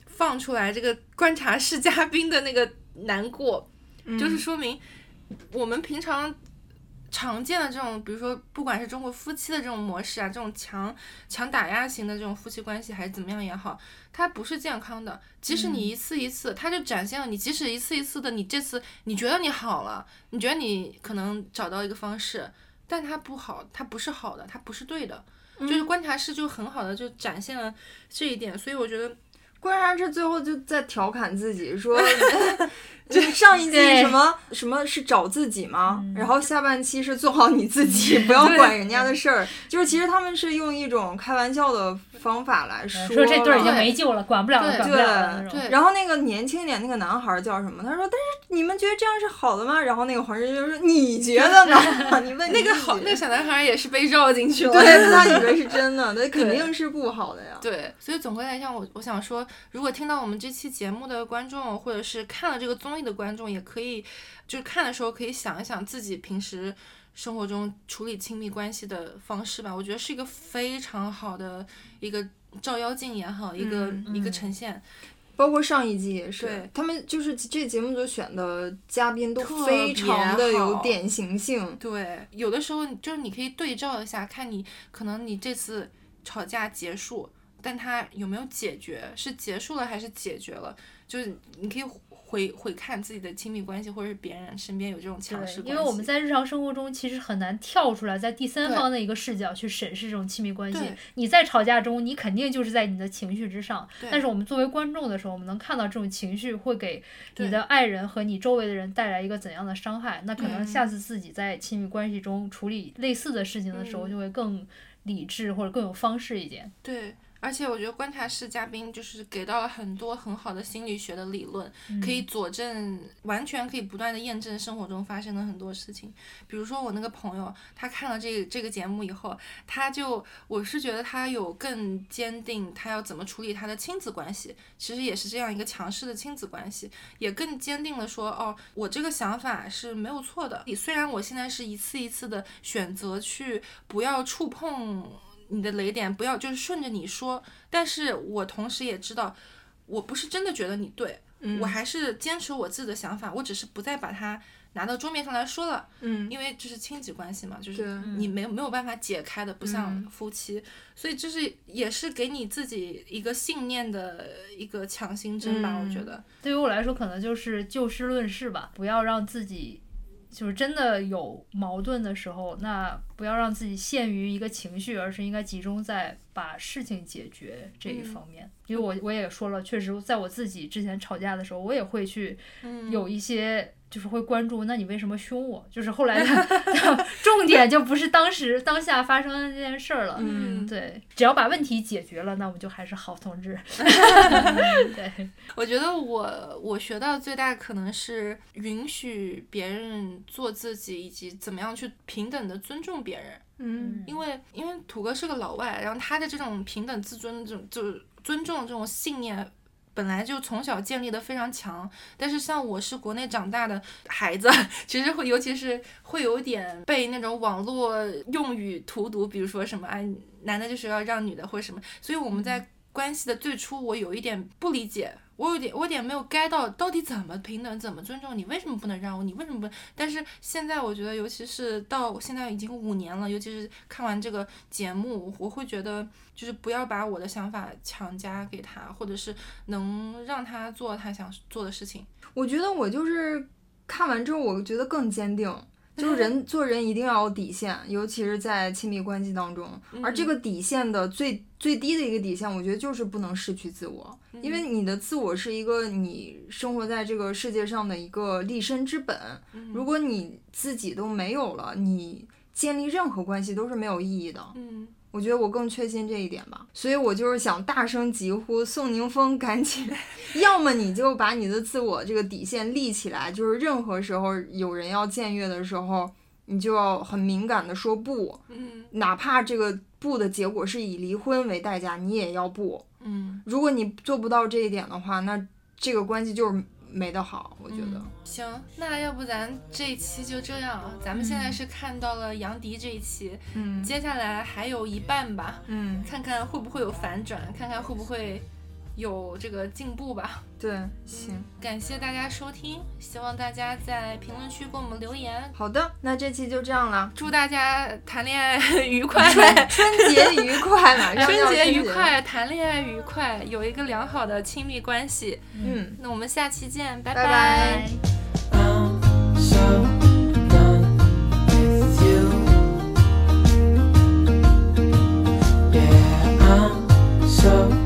放出来这个观察室嘉宾的那个难过，就是说明我们平常常见的这种，比如说不管是中国夫妻的这种模式啊，这种强强打压型的这种夫妻关系还是怎么样也好，它不是健康的。即使你一次一次，它就展现了你，即使一次一次的，你这次你觉得你好了，你觉得你可能找到一个方式，但它不好，它不是好的，它不是对的。就是观察室就很好的就展现了这一点，所以我觉得。(laughs) 观察室最后就在调侃自己说，(laughs) 就是上一季什么什么是找自己吗？然后下半期是做好你自己，不要管人家的事儿。就是其实他们是用一种开玩笑的方法来说，说这对已经对没救了，管不了了，管不了了那种。对然后那个年轻一点那个男孩儿叫什么？他说：“但是你们觉得这样是好的吗？”然后那个黄世就说：“你觉得呢？(laughs) 你问那个好，那个小男孩也是被绕进去了。对，他以为是 (laughs) 真的，那肯定是不好的呀。对，所以总归来讲，我我想说，如果听到我们这期节目的观众，或者是看了这个综艺的观众，也可以，就是看的时候可以想一想自己平时生活中处理亲密关系的方式吧。我觉得是一个非常好的一个照妖镜也好，一个、一个呈现。包括上一季也是对，他们就是这节目组选的嘉宾都特非别常的有典型性。对，有的时候就是你可以对照一下，看你可能你这次吵架结束，但他有没有解决，是结束了还是解决了？就是你可以回回看自己的亲密关系，或者是别人身边有这种强势关系。因为我们在日常生活中其实很难跳出来，在第三方的一个视角去审视这种亲密关系。你在吵架中，你肯定就是在你的情绪之上，对但是我们作为观众的时候，我们能看到这种情绪会给你的爱人和你周围的人带来一个怎样的伤害。那可能嗯下次自己在亲密关系中处理类似的事情的时候，嗯就会更理智或者更有方式一点。对，而且我觉得观察室嘉宾就是给到了很多很好的心理学的理论，可以佐证，完全可以不断的验证生活中发生的很多事情。比如说我那个朋友，他看了这个这个节目以后，他就我是觉得他有更坚定他要怎么处理他的亲子关系，其实也是这样一个强势的亲子关系，也更坚定了说，哦，我这个想法是没有错的。虽然我现在是一次一次的选择去不要触碰你的雷点，不要就是顺着你说，但是我同时也知道，我不是真的觉得你对，嗯。我还是坚持我自己的想法，我只是不再把它拿到桌面上来说了，嗯，因为这是亲子关系嘛，就是你没有没有办法解开的，不像嗯。夫妻，所以这是也是给你自己一个信念的一个强心针吧，我觉嗯得，对于我来说，可能就是就事论事吧，不要让自己就是真的有矛盾的时候，那不要让自己陷于一个情绪，而是应该集中在把事情解决这一嗯方面。因为我我也说了，确实在我自己之前吵架的时候，我也会去嗯有一些。就是会关注，那你为什么凶我？就是后来的 (laughs) 重点就不是当时当下发生的这件事儿了。嗯对，只要把问题解决了，那我们就还是好同志。(laughs) 对，我觉得我我学到最大可能是允许别人做自己，以及怎么样去平等的尊重别人。嗯因为因为土哥是个老外，然后他的这种平等自尊这种就是尊重这种信念。本来就从小建立的非常强，但是像我是国内长大的孩子，(laughs) 其实会尤其是会有点被那种网络用语荼毒，比如说什么哎，男的就是要让女的或者什么，所以我们在关系的最初，我有一点不理解，我有点我有点没有 get 到到底怎么平等，怎么尊重你，为什么不能让我，你为什么不？但是现在我觉得，尤其是到现在已经五年了，尤其是看完这个节目，我会觉得就是不要把我的想法强加给他，或者是能让他做他想做的事情。我觉得我就是看完之后，我觉得更坚定。(laughs) 就是人做人一定要有底线，尤其是在亲密关系当中。而这个底线的最最低的一个底线，我觉得就是不能失去自我，因为你的自我是一个你生活在这个世界上的一个立身之本。如果你自己都没有了，你建立任何关系都是没有意义的。嗯，我觉得我更确信这一点吧，所以我就是想大声疾呼宋宁峰赶紧，要么你就把你的自我这个底线立起来，就是任何时候有人要僭越的时候，你就要很敏感的说不，嗯哪怕这个不的结果是以离婚为代价，你也要不。嗯，如果你做不到这一点的话，那这个关系就是没得好，我觉得。行，那要不咱这一期就这样，咱们现在是看到了杨迪这一期，嗯。接下来还有一半吧，嗯。看看会不会有反转，看看会不会有这个进步吧。(laughs) 对，行，感谢大家收听，希望大家在评论区给我们留言。好的，那这期就这样了。祝大家谈恋爱愉快，春节愉快，(laughs) 马上春节愉快，谈恋爱愉快，有一个良好的亲密关系。嗯，那我们下期见，拜拜拜 I'm so done with you. Yeah, I'm so